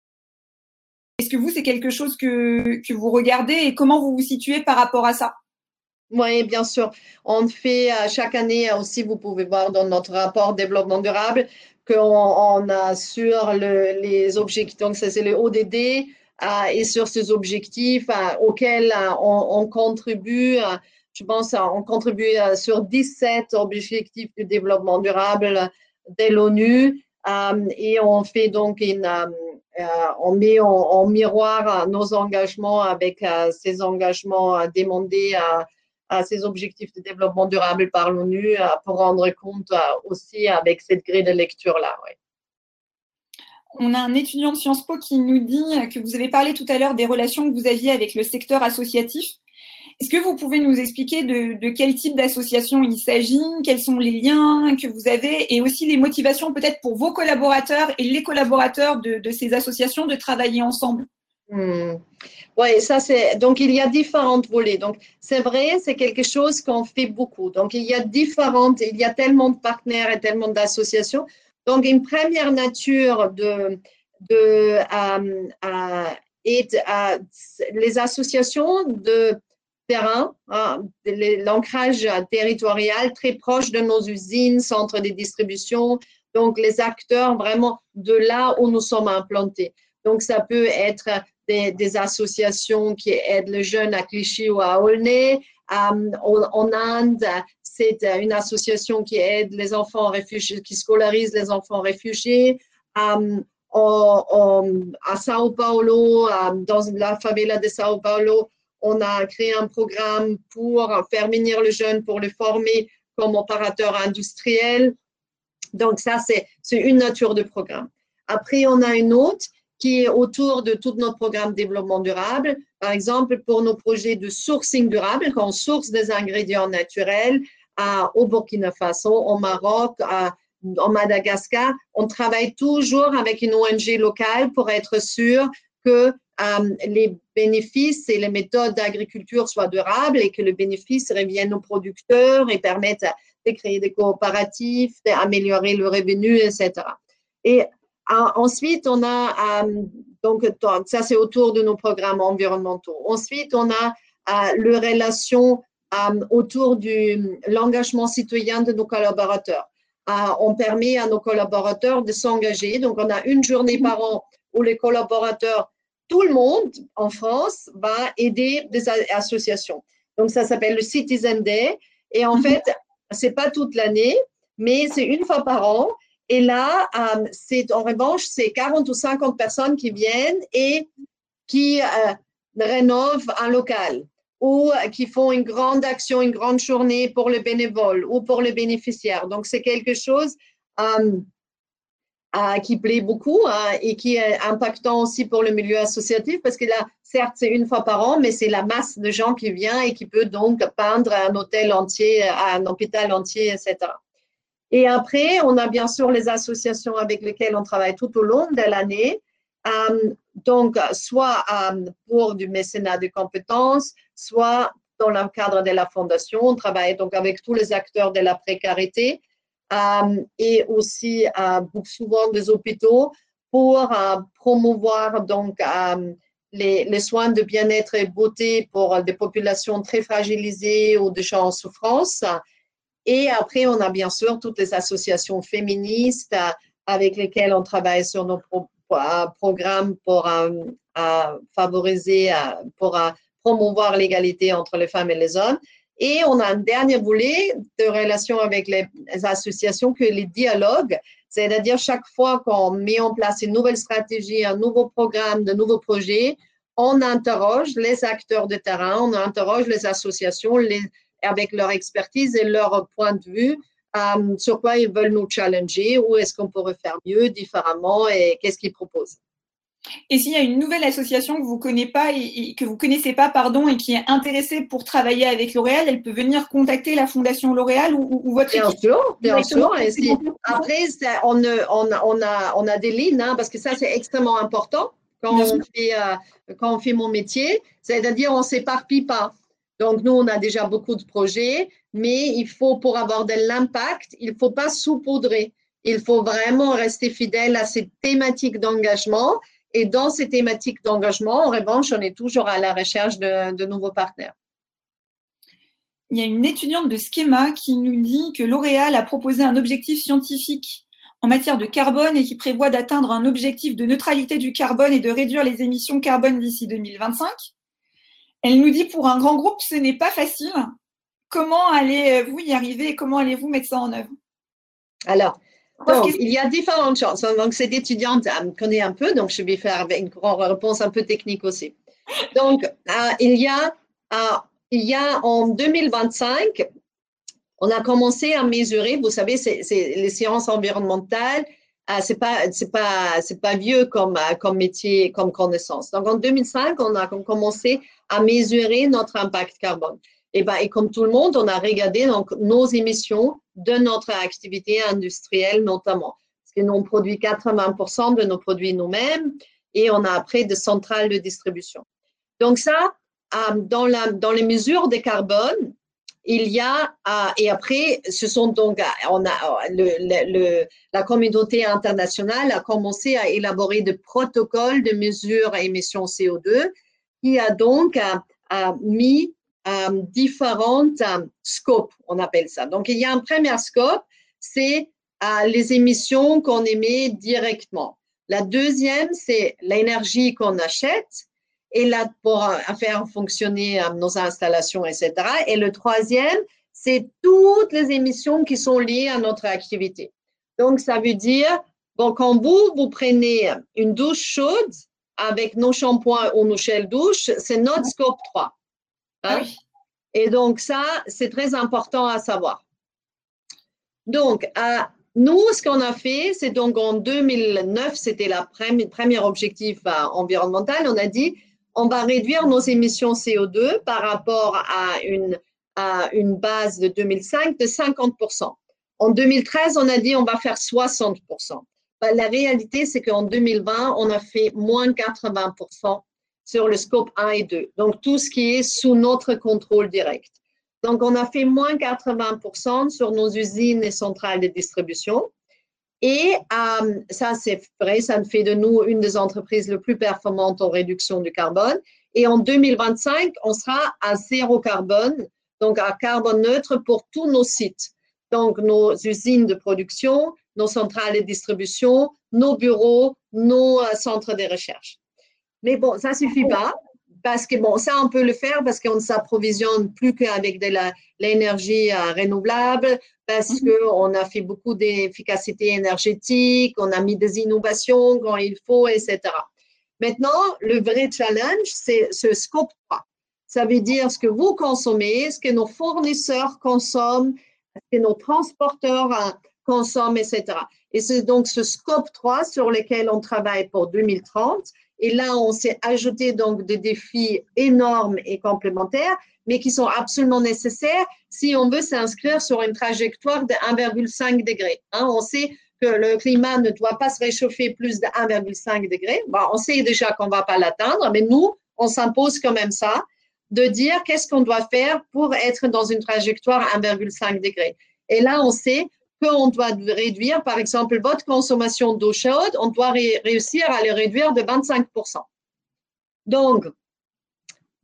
Est-ce que vous, c'est quelque chose que, que vous regardez et comment vous vous situez par rapport à ça? Oui, bien sûr. On fait chaque année aussi, vous pouvez voir dans notre rapport développement durable, qu'on on a sur le, les objectifs, donc c'est le ODD, euh, et sur ces objectifs euh, auxquels euh, on, contribue. je pense on contribue sur 17 objectifs de développement durable de l'ONU et on fait donc une, on met en, miroir nos engagements avec ces engagements demandés à ces objectifs de développement durable par l'ONU pour rendre compte aussi avec cette grille de lecture-là. On a un étudiant de Sciences Po qui nous dit que vous avez parlé tout à l'heure des relations que vous aviez avec le secteur associatif. Est-ce que vous pouvez nous expliquer de, quel type d'association il s'agit, quels sont les liens que vous avez et aussi les motivations peut-être pour vos collaborateurs et les collaborateurs de, ces associations de travailler ensemble? Hmm. Oui, ça c'est. Donc, il y a différentes volets. Donc, c'est vrai, c'est quelque chose qu'on fait beaucoup. Donc, il y a différentes, il y a tellement de partenaires et tellement d'associations. Donc, une première nature de, de euh, euh, euh, les associations de terrain, hein, l'ancrage territorial très proche de nos usines, centres de distribution, donc les acteurs vraiment de là où nous sommes implantés. Donc, ça peut être des, associations qui aident les jeunes à Clichy ou à Aulnay. en, Inde, c'est une association qui aide les enfants réfugiés, qui scolarise les enfants réfugiés. Um, à Sao Paulo, dans la favela de Sao Paulo, on a créé un programme pour faire venir le jeune, pour le former comme opérateur industriel. Donc, ça, c'est une nature de programme. Après, on a une autre qui est autour de tout notre programme de développement durable. Par exemple, pour nos projets de sourcing durable, quand on source des ingrédients naturels au Burkina Faso, au Maroc, en Madagascar, on travaille toujours avec une ONG locale pour être sûr que euh, les bénéfices et les méthodes d'agriculture soient durables et que le bénéfice revienne aux producteurs et permette de créer des coopératifs, d'améliorer le revenu, etc. Et euh, ensuite, on a, euh, donc ça c'est autour de nos programmes environnementaux. Ensuite, on a les relations autour de l'engagement citoyen de nos collaborateurs. on permet à nos collaborateurs de s'engager. Donc, on a une journée par an où les collaborateurs tout le monde en France va aider des associations. Donc, ça s'appelle le Citizen Day. Et en mhm. fait, c'est pas toute l'année, mais c'est une fois par an. Et là, euh, c'est en revanche, c'est 40 ou 50 personnes qui viennent et qui euh, rénovent un local ou qui font une grande action, une grande journée pour le bénévole ou pour les bénéficiaires. Donc, c'est quelque chose euh, qui plaît beaucoup hein, et qui est impactant aussi pour le milieu associatif parce que là, certes, c'est une fois par an, mais c'est la masse de gens qui vient et qui peut donc peindre un hôtel entier, un hôpital entier, etc. Et après, on a bien sûr les associations avec lesquelles on travaille tout au long de l'année. Euh, donc, soit euh, pour du mécénat de compétences, soit dans le cadre de la fondation. On travaille donc avec tous les acteurs de la précarité euh, et aussi euh, souvent des hôpitaux pour euh, promouvoir donc les, soins de bien-être et beauté pour des populations très fragilisées ou des gens en souffrance. Et après, on a bien sûr toutes les associations féministes avec lesquelles on travaille sur nos programmes pour favoriser, pour promouvoir l'égalité entre les femmes et les hommes. Et on a un dernier volet de relation avec les associations que les dialogues, c'est-à-dire chaque fois qu'on met en place une nouvelle stratégie, un nouveau programme, de nouveaux projets, on interroge les acteurs de terrain, on interroge les associations avec leur expertise et leur point de vue euh, sur quoi ils veulent nous challenger, où est-ce qu'on pourrait faire mieux, différemment et qu'est-ce qu'ils proposent. Et s'il y a une nouvelle association que vous connaissez pas et, que vous connaissez pas, pardon, et qui est intéressée pour travailler avec L'Oréal, elle peut venir contacter la Fondation L'Oréal ou, votre bien Sûr, bien sûr. après, on, on, on, a, on a des lignes, hein, parce que ça, c'est extrêmement important quand on, fait, euh, quand on fait mon métier. C'est-à-dire, on ne s'éparpille pas. Donc, nous, on a déjà beaucoup de projets, mais il faut, pour avoir de l'impact, il ne faut pas saupoudrer. Il faut vraiment rester fidèle à ces thématiques d'engagement et dans ces thématiques d'engagement, en revanche, on est toujours à la recherche de, nouveaux partenaires. Il y a une étudiante de Schema qui nous dit que L'Oréal a proposé un objectif scientifique en matière de carbone et qui prévoit d'atteindre un objectif de neutralité du carbone et de réduire les émissions carbone d'ici 2025. Elle nous dit pour un grand groupe, ce n'est pas facile. Comment allez-vous y arriver et comment allez-vous mettre ça en œuvre? Alors, Donc, il y a différentes choses. Donc, cette étudiante me connaît un peu, donc je vais faire une réponse un peu technique aussi. Donc, il, y a, il y a en 2025, on a commencé à mesurer, vous savez, c'est les sciences environnementales, ah, c'est pas c'est pas c'est pas vieux comme comme métier comme connaissance. Donc en 2005, on a commencé à mesurer notre impact carbone. Et ben et comme tout le monde, on a regardé donc nos émissions de notre activité industrielle notamment, parce que nous on produit 80% de nos produits nous-mêmes et on a après des centrales de distribution. Donc ça, euh, dans la dans les mesures de carbone, il y a, et après, ce sont donc, on a, le, la communauté internationale a commencé à élaborer des protocoles de mesure à émissions CO2 qui a donc mis différentes scopes, on appelle ça. Donc, il y a un premier scope, c'est les émissions qu'on émet directement. La deuxième, c'est l'énergie qu'on achète et là pour faire fonctionner euh, nos installations, etc. Et le troisième, c'est toutes les émissions qui sont liées à notre activité. Donc, ça veut dire, bon, quand vous, vous prenez une douche chaude avec nos shampoings ou nos gels douche, c'est notre scope 3. Hein? Ah et donc, ça, c'est très important à savoir. Donc, nous, ce qu'on a fait, c'est donc en 2009, c'était le premier objectif euh, environnemental, on a dit, on va réduire nos émissions CO2 par rapport à une, à une base de 2005 de 50%. En 2013, on a dit on va faire 60%. Ben, la réalité, c'est qu'en 2020, on a fait moins 80% sur le scope 1 et 2. Donc, tout ce qui est sous notre contrôle direct. Donc, on a fait moins 80% sur nos usines et centrales de distribution. Et euh, ça, c'est vrai, ça fait de nous une des entreprises les plus performantes en réduction du carbone. Et en 2025, on sera à zéro carbone, donc à carbone neutre pour tous nos sites. Donc, nos usines de production, nos centrales de distribution, nos bureaux, nos euh, centres de recherche. Mais bon, ça ne suffit pas parce que bon, ça, on peut le faire parce qu'on ne s'approvisionne plus qu'avec de l'énergie euh, renouvelable, parce mhm. qu'on a fait beaucoup d'efficacité énergétique, on a mis des innovations quand il faut, etc. Maintenant, le vrai challenge, c'est ce scope 3. Ça veut dire ce que vous consommez, ce que nos fournisseurs consomment, ce que nos transporteurs euh, consomment, etc. Et c'est donc ce scope 3 sur lequel on travaille pour 2030 et là, on s'est ajouté donc des défis énormes et complémentaires, mais qui sont absolument nécessaires si on veut s'inscrire sur une trajectoire de 1,5 degré. Hein, on sait que le climat ne doit pas se réchauffer plus de 1,5 degré. On sait déjà qu'on ne va pas l'atteindre, mais nous, on s'impose quand même ça, de dire qu'est-ce qu'on doit faire pour être dans une trajectoire 1,5 degré. Et là, on sait on doit réduire, par exemple, votre consommation d'eau chaude, on doit réussir à les réduire de 25%. Donc,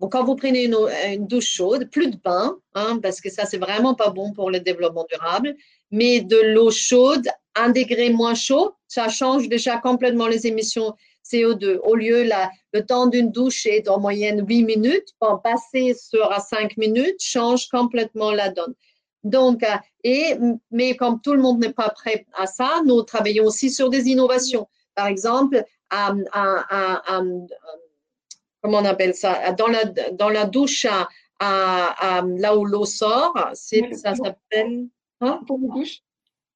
quand vous prenez une, douche chaude, plus de bain, hein, parce que ça, c'est vraiment pas bon pour le développement durable, mais de l'eau chaude, un degré moins chaud, ça change déjà complètement les émissions CO2. Au lieu, la, le temps d'une douche est en moyenne 8 minutes, pour passer sur à 5 minutes change complètement la donne. Donc, euh, et, mais comme tout le monde n'est pas prêt à ça, nous travaillons aussi sur des innovations. Par exemple, comment on appelle ça, dans la, dans la douche, là où l'eau sort, ça s'appelle. Hein? Pour douche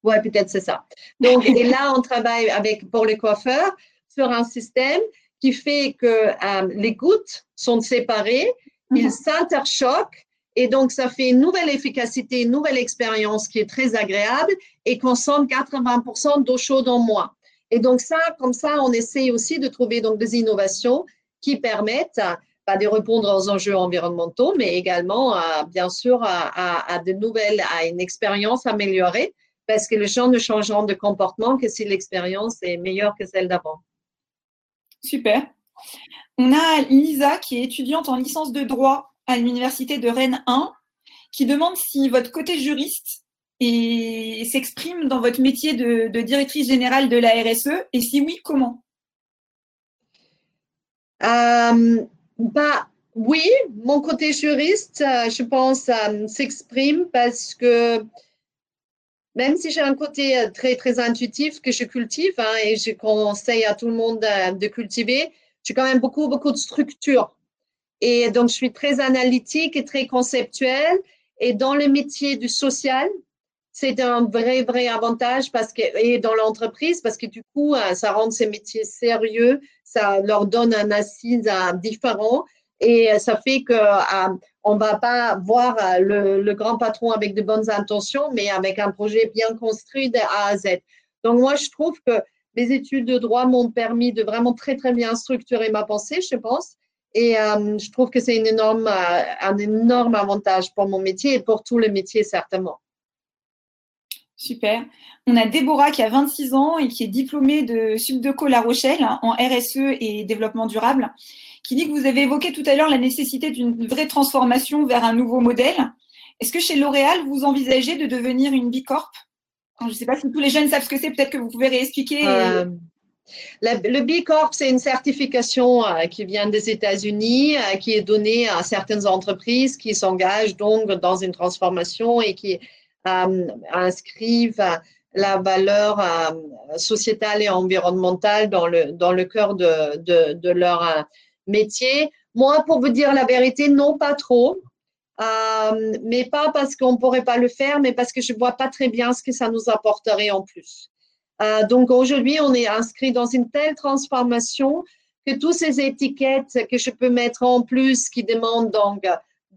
Oui, peut-être c'est ça. Donc, et là, on travaille avec, pour les coiffeurs sur un système qui fait que euh, les gouttes sont séparées, ils mhm. s'interchoquent et donc, ça fait une nouvelle efficacité, une nouvelle expérience qui est très agréable et consomme 80% d'eau chaude en moins. Et donc, ça, comme ça, on essaie aussi de trouver donc des innovations qui permettent pas de répondre aux enjeux environnementaux, mais également, bien sûr, à, à, de nouvelles, à une expérience améliorée, parce que les gens ne changeront de comportement que si l'expérience est meilleure que celle d'avant. Super. On a Lisa qui est étudiante en licence de droit à l'université de Rennes 1 qui demande si votre côté juriste s'exprime dans votre métier de, directrice générale de la RSE et si oui, comment? Euh, bah, Oui, mon côté juriste, euh, je pense, euh, s'exprime parce que même si j'ai un côté très, très intuitif que je cultive hein, et je conseille à tout le monde de, cultiver, j'ai quand même beaucoup, beaucoup de structure. Et donc, je suis très analytique et très conceptuelle. Et dans le métier du social, c'est un vrai, vrai avantage parce que, et dans l'entreprise, parce que du coup, euh, ça rend ces métiers sérieux, ça leur donne un assise différent et ça fait que euh, on va pas voir euh, le, grand patron avec de bonnes intentions, mais avec un projet bien construit de A à Z. Donc moi, je trouve que mes études de droit m'ont permis de vraiment très très bien structurer ma pensée, je pense. Et euh, je trouve que c'est une énorme, un énorme avantage pour mon métier et pour tous les métiers certainement. Super. On a Déborah qui a 26 ans et qui est diplômée de Subdeco La Rochelle en RSE et développement durable qui dit que vous avez évoqué tout à l'heure la nécessité d'une vraie transformation vers un nouveau modèle. Est-ce que chez L'Oréal, vous envisagez de devenir une Bicorp? Je ne sais pas si tous les jeunes savent ce que c'est, peut-être que vous pouvez réexpliquer. Euh, le Bicorp, c'est une certification euh, qui vient des États-Unis, euh, qui est donnée à certaines entreprises qui s'engagent donc dans une transformation et qui inscrivent la valeur sociétale et environnementale dans le, cœur de, de, leur métier. Moi, pour vous dire la vérité, non, pas trop. Euh, mais pas parce qu'on ne pourrait pas le faire, mais parce que je ne vois pas très bien ce que ça nous apporterait en plus. Euh, donc aujourd'hui, on est inscrit dans une telle transformation que toutes ces étiquettes que je peux mettre en plus qui demandent donc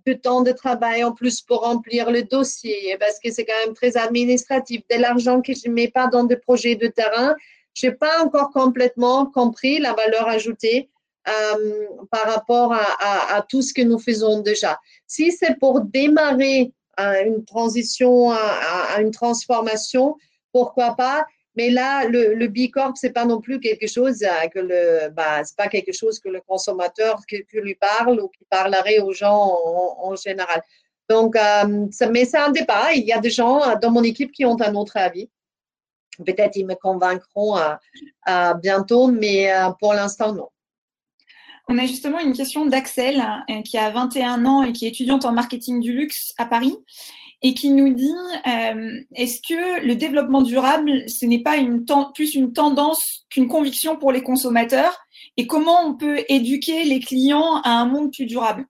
du temps de travail en plus pour remplir le dossier, parce que c'est quand même très administratif, de l'argent que je ne mets pas dans des projets de terrain, je n'ai pas encore complètement compris la valeur ajoutée euh, par rapport à, tout ce que nous faisons déjà. Si c'est pour démarrer euh, une transition, à, une transformation, pourquoi pas mais là, le, le B Corp, c'est pas non plus quelque chose euh, que le, bah, pas quelque chose que le consommateur que, lui parle ou qui parlerait aux gens en, général. Donc, ça, mais c'est un débat. Il y a des gens dans mon équipe qui ont un autre avis. Peut-être ils me convaincront bientôt, mais pour l'instant, non. On a justement une question d'Axel, euh, qui a 21 ans et qui est étudiante en marketing du luxe à Paris, et qui nous dit euh, est-ce que le développement durable, ce n'est pas plus une tendance qu'une conviction pour les consommateurs? Et comment on peut éduquer les clients à un monde plus durable?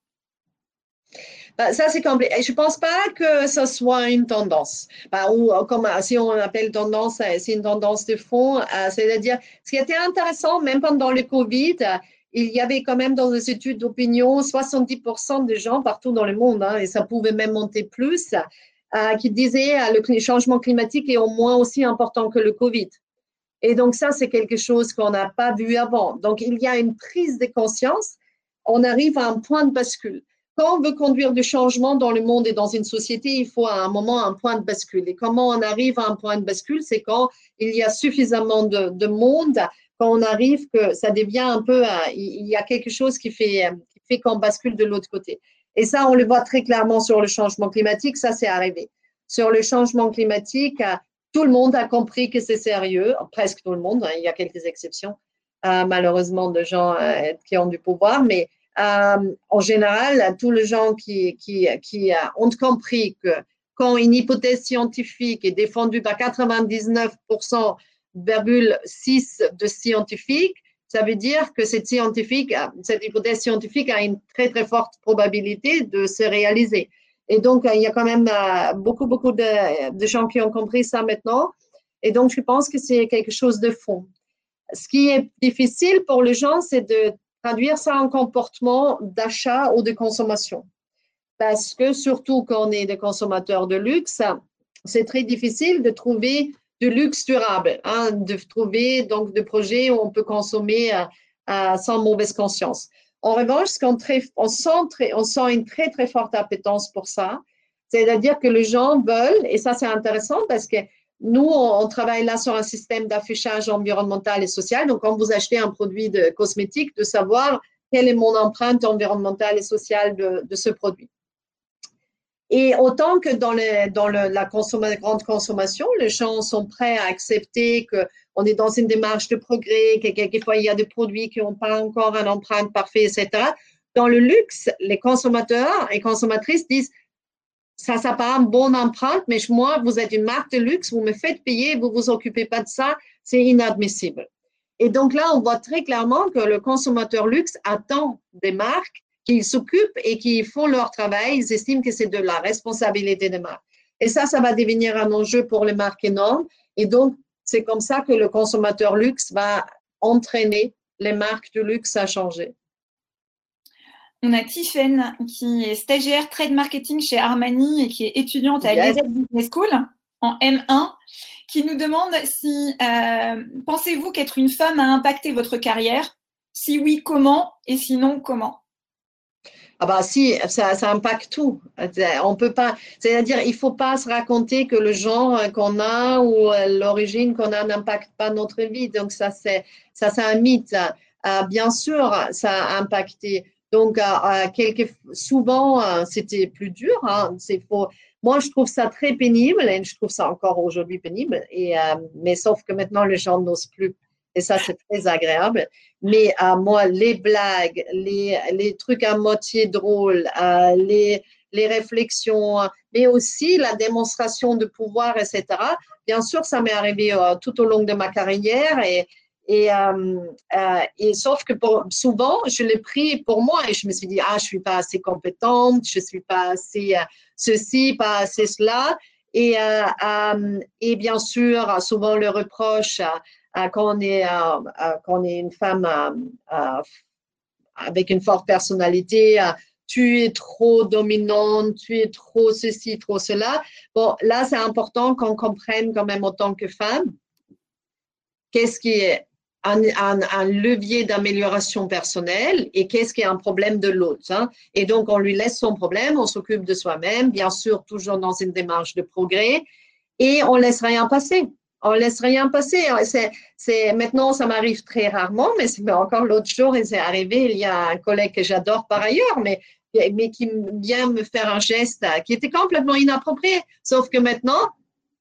Bah, ça, c'est compliqué. Je ne pense pas que ce soit une tendance. Bah, ou comme si on appelle tendance, c'est une tendance de fond. Euh, c'est-à-dire, ce qui était intéressant, même pendant le Covid, il y avait quand même dans les études d'opinion 70% de gens partout dans le monde, hein, et ça pouvait même monter plus, euh, qui disaient euh, le changement climatique est au moins aussi important que le Covid. Et donc ça, c'est quelque chose qu'on n'a pas vu avant. Donc il y a une prise de conscience. On arrive à un point de bascule. Quand on veut conduire du changement dans le monde et dans une société, il faut à un moment un point de bascule. Et comment on arrive à un point de bascule, c'est quand il y a suffisamment de monde quand on arrive que ça devient un peu, il y a quelque chose qui fait, qui fait qu'on bascule de l'autre côté. Et ça, on le voit très clairement sur le changement climatique, ça c'est arrivé. Sur le changement climatique, tout le monde a compris que c'est sérieux, presque tout le monde, hein, il y a quelques exceptions, euh, malheureusement, de gens euh, qui ont du pouvoir, mais euh, en général, tous les gens qui, qui, qui ont compris que quand une hypothèse scientifique est défendue par 99% 6 de scientifiques, ça veut dire que cette, scientifique, cette hypothèse scientifique a une très, très forte probabilité de se réaliser. Et donc, il y a quand même euh, beaucoup, beaucoup de gens qui ont compris ça maintenant. Et donc, je pense que c'est quelque chose de fond. Ce qui est difficile pour les gens, c'est de traduire ça en comportement d'achat ou de consommation. Parce que surtout quand on est des consommateurs de luxe, c'est très difficile de trouver de luxe durable, hein, de trouver donc des projets où on peut consommer euh, euh, sans mauvaise conscience. En revanche, ce qu'on on sent, on sent une très, très forte appétence pour ça. C'est-à-dire que les gens veulent, et ça c'est intéressant parce que nous, on, travaille là sur un système d'affichage environnemental et social. Donc, quand vous achetez un produit de cosmétique, de savoir quelle est mon empreinte environnementale et sociale de, de ce produit. Et autant que dans, dans la grande consommation, les gens sont prêts à accepter qu'on est dans une démarche de progrès, que quelquefois il y a des produits qui n'ont pas encore une empreinte parfaite, etc. Dans le luxe, les consommateurs et consommatrices disent ça, ça pas une bonne empreinte, mais moi, vous êtes une marque de luxe, vous me faites payer, vous vous occupez pas de ça, c'est inadmissible. Et donc là, on voit très clairement que le consommateur luxe attend des marques qui s'occupent et qui font leur travail. Ils estiment que c'est de la responsabilité des marques. Et ça, ça va devenir un enjeu pour les marques énormes. Et donc, c'est comme ça que le consommateur luxe va entraîner les marques de luxe à changer. On a Tiffen qui est stagiaire trade marketing chez Armani et qui est étudiante à yes. Business School en M1, qui nous demande si euh, pensez-vous qu'être une femme a impacté votre carrière? Si oui, comment? Et sinon, comment? Ah bah si, ça, ça impacte tout. On peut pas, c'est-à-dire il faut pas se raconter que le genre qu'on a ou l'origine qu'on a n'impacte pas notre vie. Donc ça c'est ça c'est un mythe. Euh, bien sûr, ça a impacté. Donc, euh, quelques, souvent, euh, c'était plus dur. Hein. C'est faux. Moi, je trouve ça très pénible et je trouve ça encore aujourd'hui pénible. Et, euh, mais sauf que maintenant, les gens n'osent plus. Et ça, c'est très agréable. Mais à moi, les blagues, les, les trucs à moitié drôles, les, les réflexions, mais aussi la démonstration de pouvoir, etc. Bien sûr, ça m'est arrivé tout au long de ma carrière et, et, euh, euh, et sauf que souvent, je l'ai pris pour moi et je me suis dit, ah, je suis pas assez compétente, je suis pas assez euh, ceci, pas assez cela. Et, euh, et bien sûr, souvent le reproche quand, on est, quand on est une femme avec une forte personnalité, tu es trop dominante, tu es trop ceci, trop cela. Bon, là, c'est important qu'on comprenne quand même autant que femme qu'est-ce qui est un, levier d'amélioration personnelle et qu'est-ce qui est un problème de l'autre. Hein. Et donc, on lui laisse son problème, on s'occupe de soi-même, bien sûr, toujours dans une démarche de progrès, et on laisse rien passer. On laisse rien passer. C'est, maintenant, ça m'arrive très rarement, mais c'est encore l'autre jour, et c'est arrivé, il y a un collègue que j'adore par ailleurs, mais, mais qui vient me faire un geste qui était complètement inapproprié. Sauf que maintenant,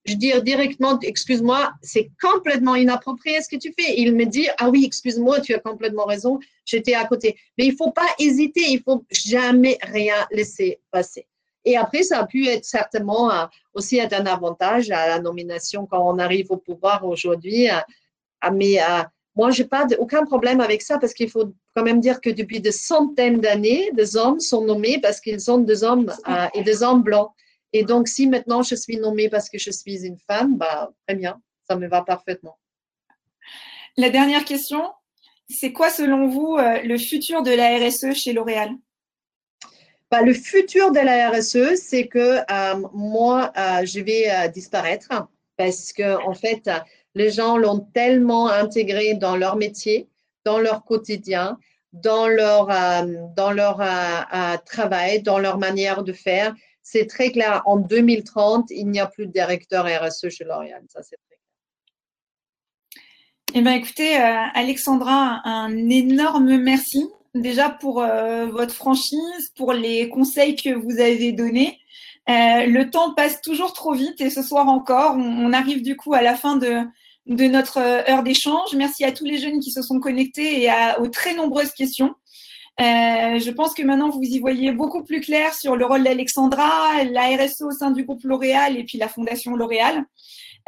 je dis directement, excuse-moi, c'est complètement inapproprié ce que tu fais. Il me dit, ah oui, excuse-moi, tu as complètement raison, j'étais à côté. Mais il faut pas hésiter, il faut jamais rien laisser passer. Et après, ça a pu être certainement euh, aussi être un avantage à la nomination quand on arrive au pouvoir aujourd'hui. Euh, mais euh, moi, j'ai pas aucun problème avec ça parce qu'il faut quand même dire que depuis des centaines d'années, des hommes sont nommés parce qu'ils sont des hommes et des hommes blancs. Et donc, si maintenant je suis nommée parce que je suis une femme, bah, très bien, ça me va parfaitement. La dernière question, c'est quoi selon vous le futur de la RSE chez L'Oréal? Bah, Le futur de la RSE, c'est que euh, moi, euh, je vais disparaître parce que en fait, les gens l'ont tellement intégré dans leur métier, dans leur quotidien, dans leur, dans leur travail, dans leur manière de faire, c'est très clair. En 2030, il n'y a plus de directeur RSE chez L'Oréal. Ça, c'est très clair. Eh bien, écoutez, euh, Alexandra, un énorme merci déjà pour euh, votre franchise, pour les conseils que vous avez donnés. Euh, le temps passe toujours trop vite et ce soir encore, on, arrive du coup à la fin de, de notre heure d'échange. Merci à tous les jeunes qui se sont connectés et aux très nombreuses questions. Euh, je pense que maintenant, vous y voyez beaucoup plus clair sur le rôle d'Alexandra, la RSE au sein du groupe L'Oréal et puis la Fondation L'Oréal.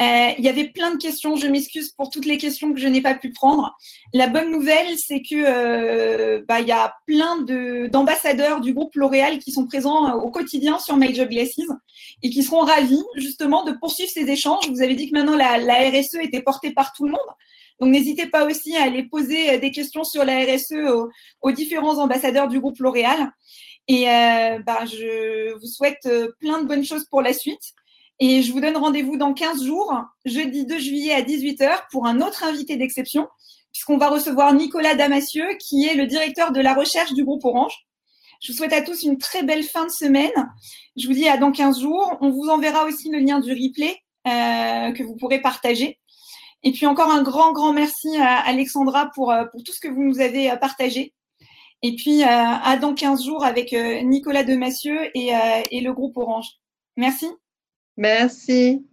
Euh, il y avait plein de questions. Je m'excuse pour toutes les questions que je n'ai pas pu prendre. La bonne nouvelle, c'est que euh, bah, il y a plein d'ambassadeurs du groupe L'Oréal qui sont présents au quotidien sur Major Glasses et qui seront ravis justement de poursuivre ces échanges. Vous avez dit que maintenant la, la RSE était portée par tout le monde. Donc n'hésitez pas aussi à aller poser euh, des questions sur la RSE aux, différents ambassadeurs du groupe L'Oréal. Et euh, bah, je vous souhaite euh, plein de bonnes choses pour la suite. Et je vous donne rendez-vous dans 15 jours, jeudi 2 juillet à 18h, pour un autre invité d'exception, puisqu'on va recevoir Nicolas Damassieux, qui est le directeur de la recherche du groupe Orange. Je vous souhaite à tous une très belle fin de semaine. Je vous dis à dans 15 jours. On vous enverra aussi le lien du replay que vous pourrez partager. Et puis encore un grand, grand merci à Alexandra pour, euh, pour tout ce que vous nous avez euh, partagé. Et puis euh, à dans 15 jours avec Nicolas Demassieux et, et le groupe Orange. Merci. Merci.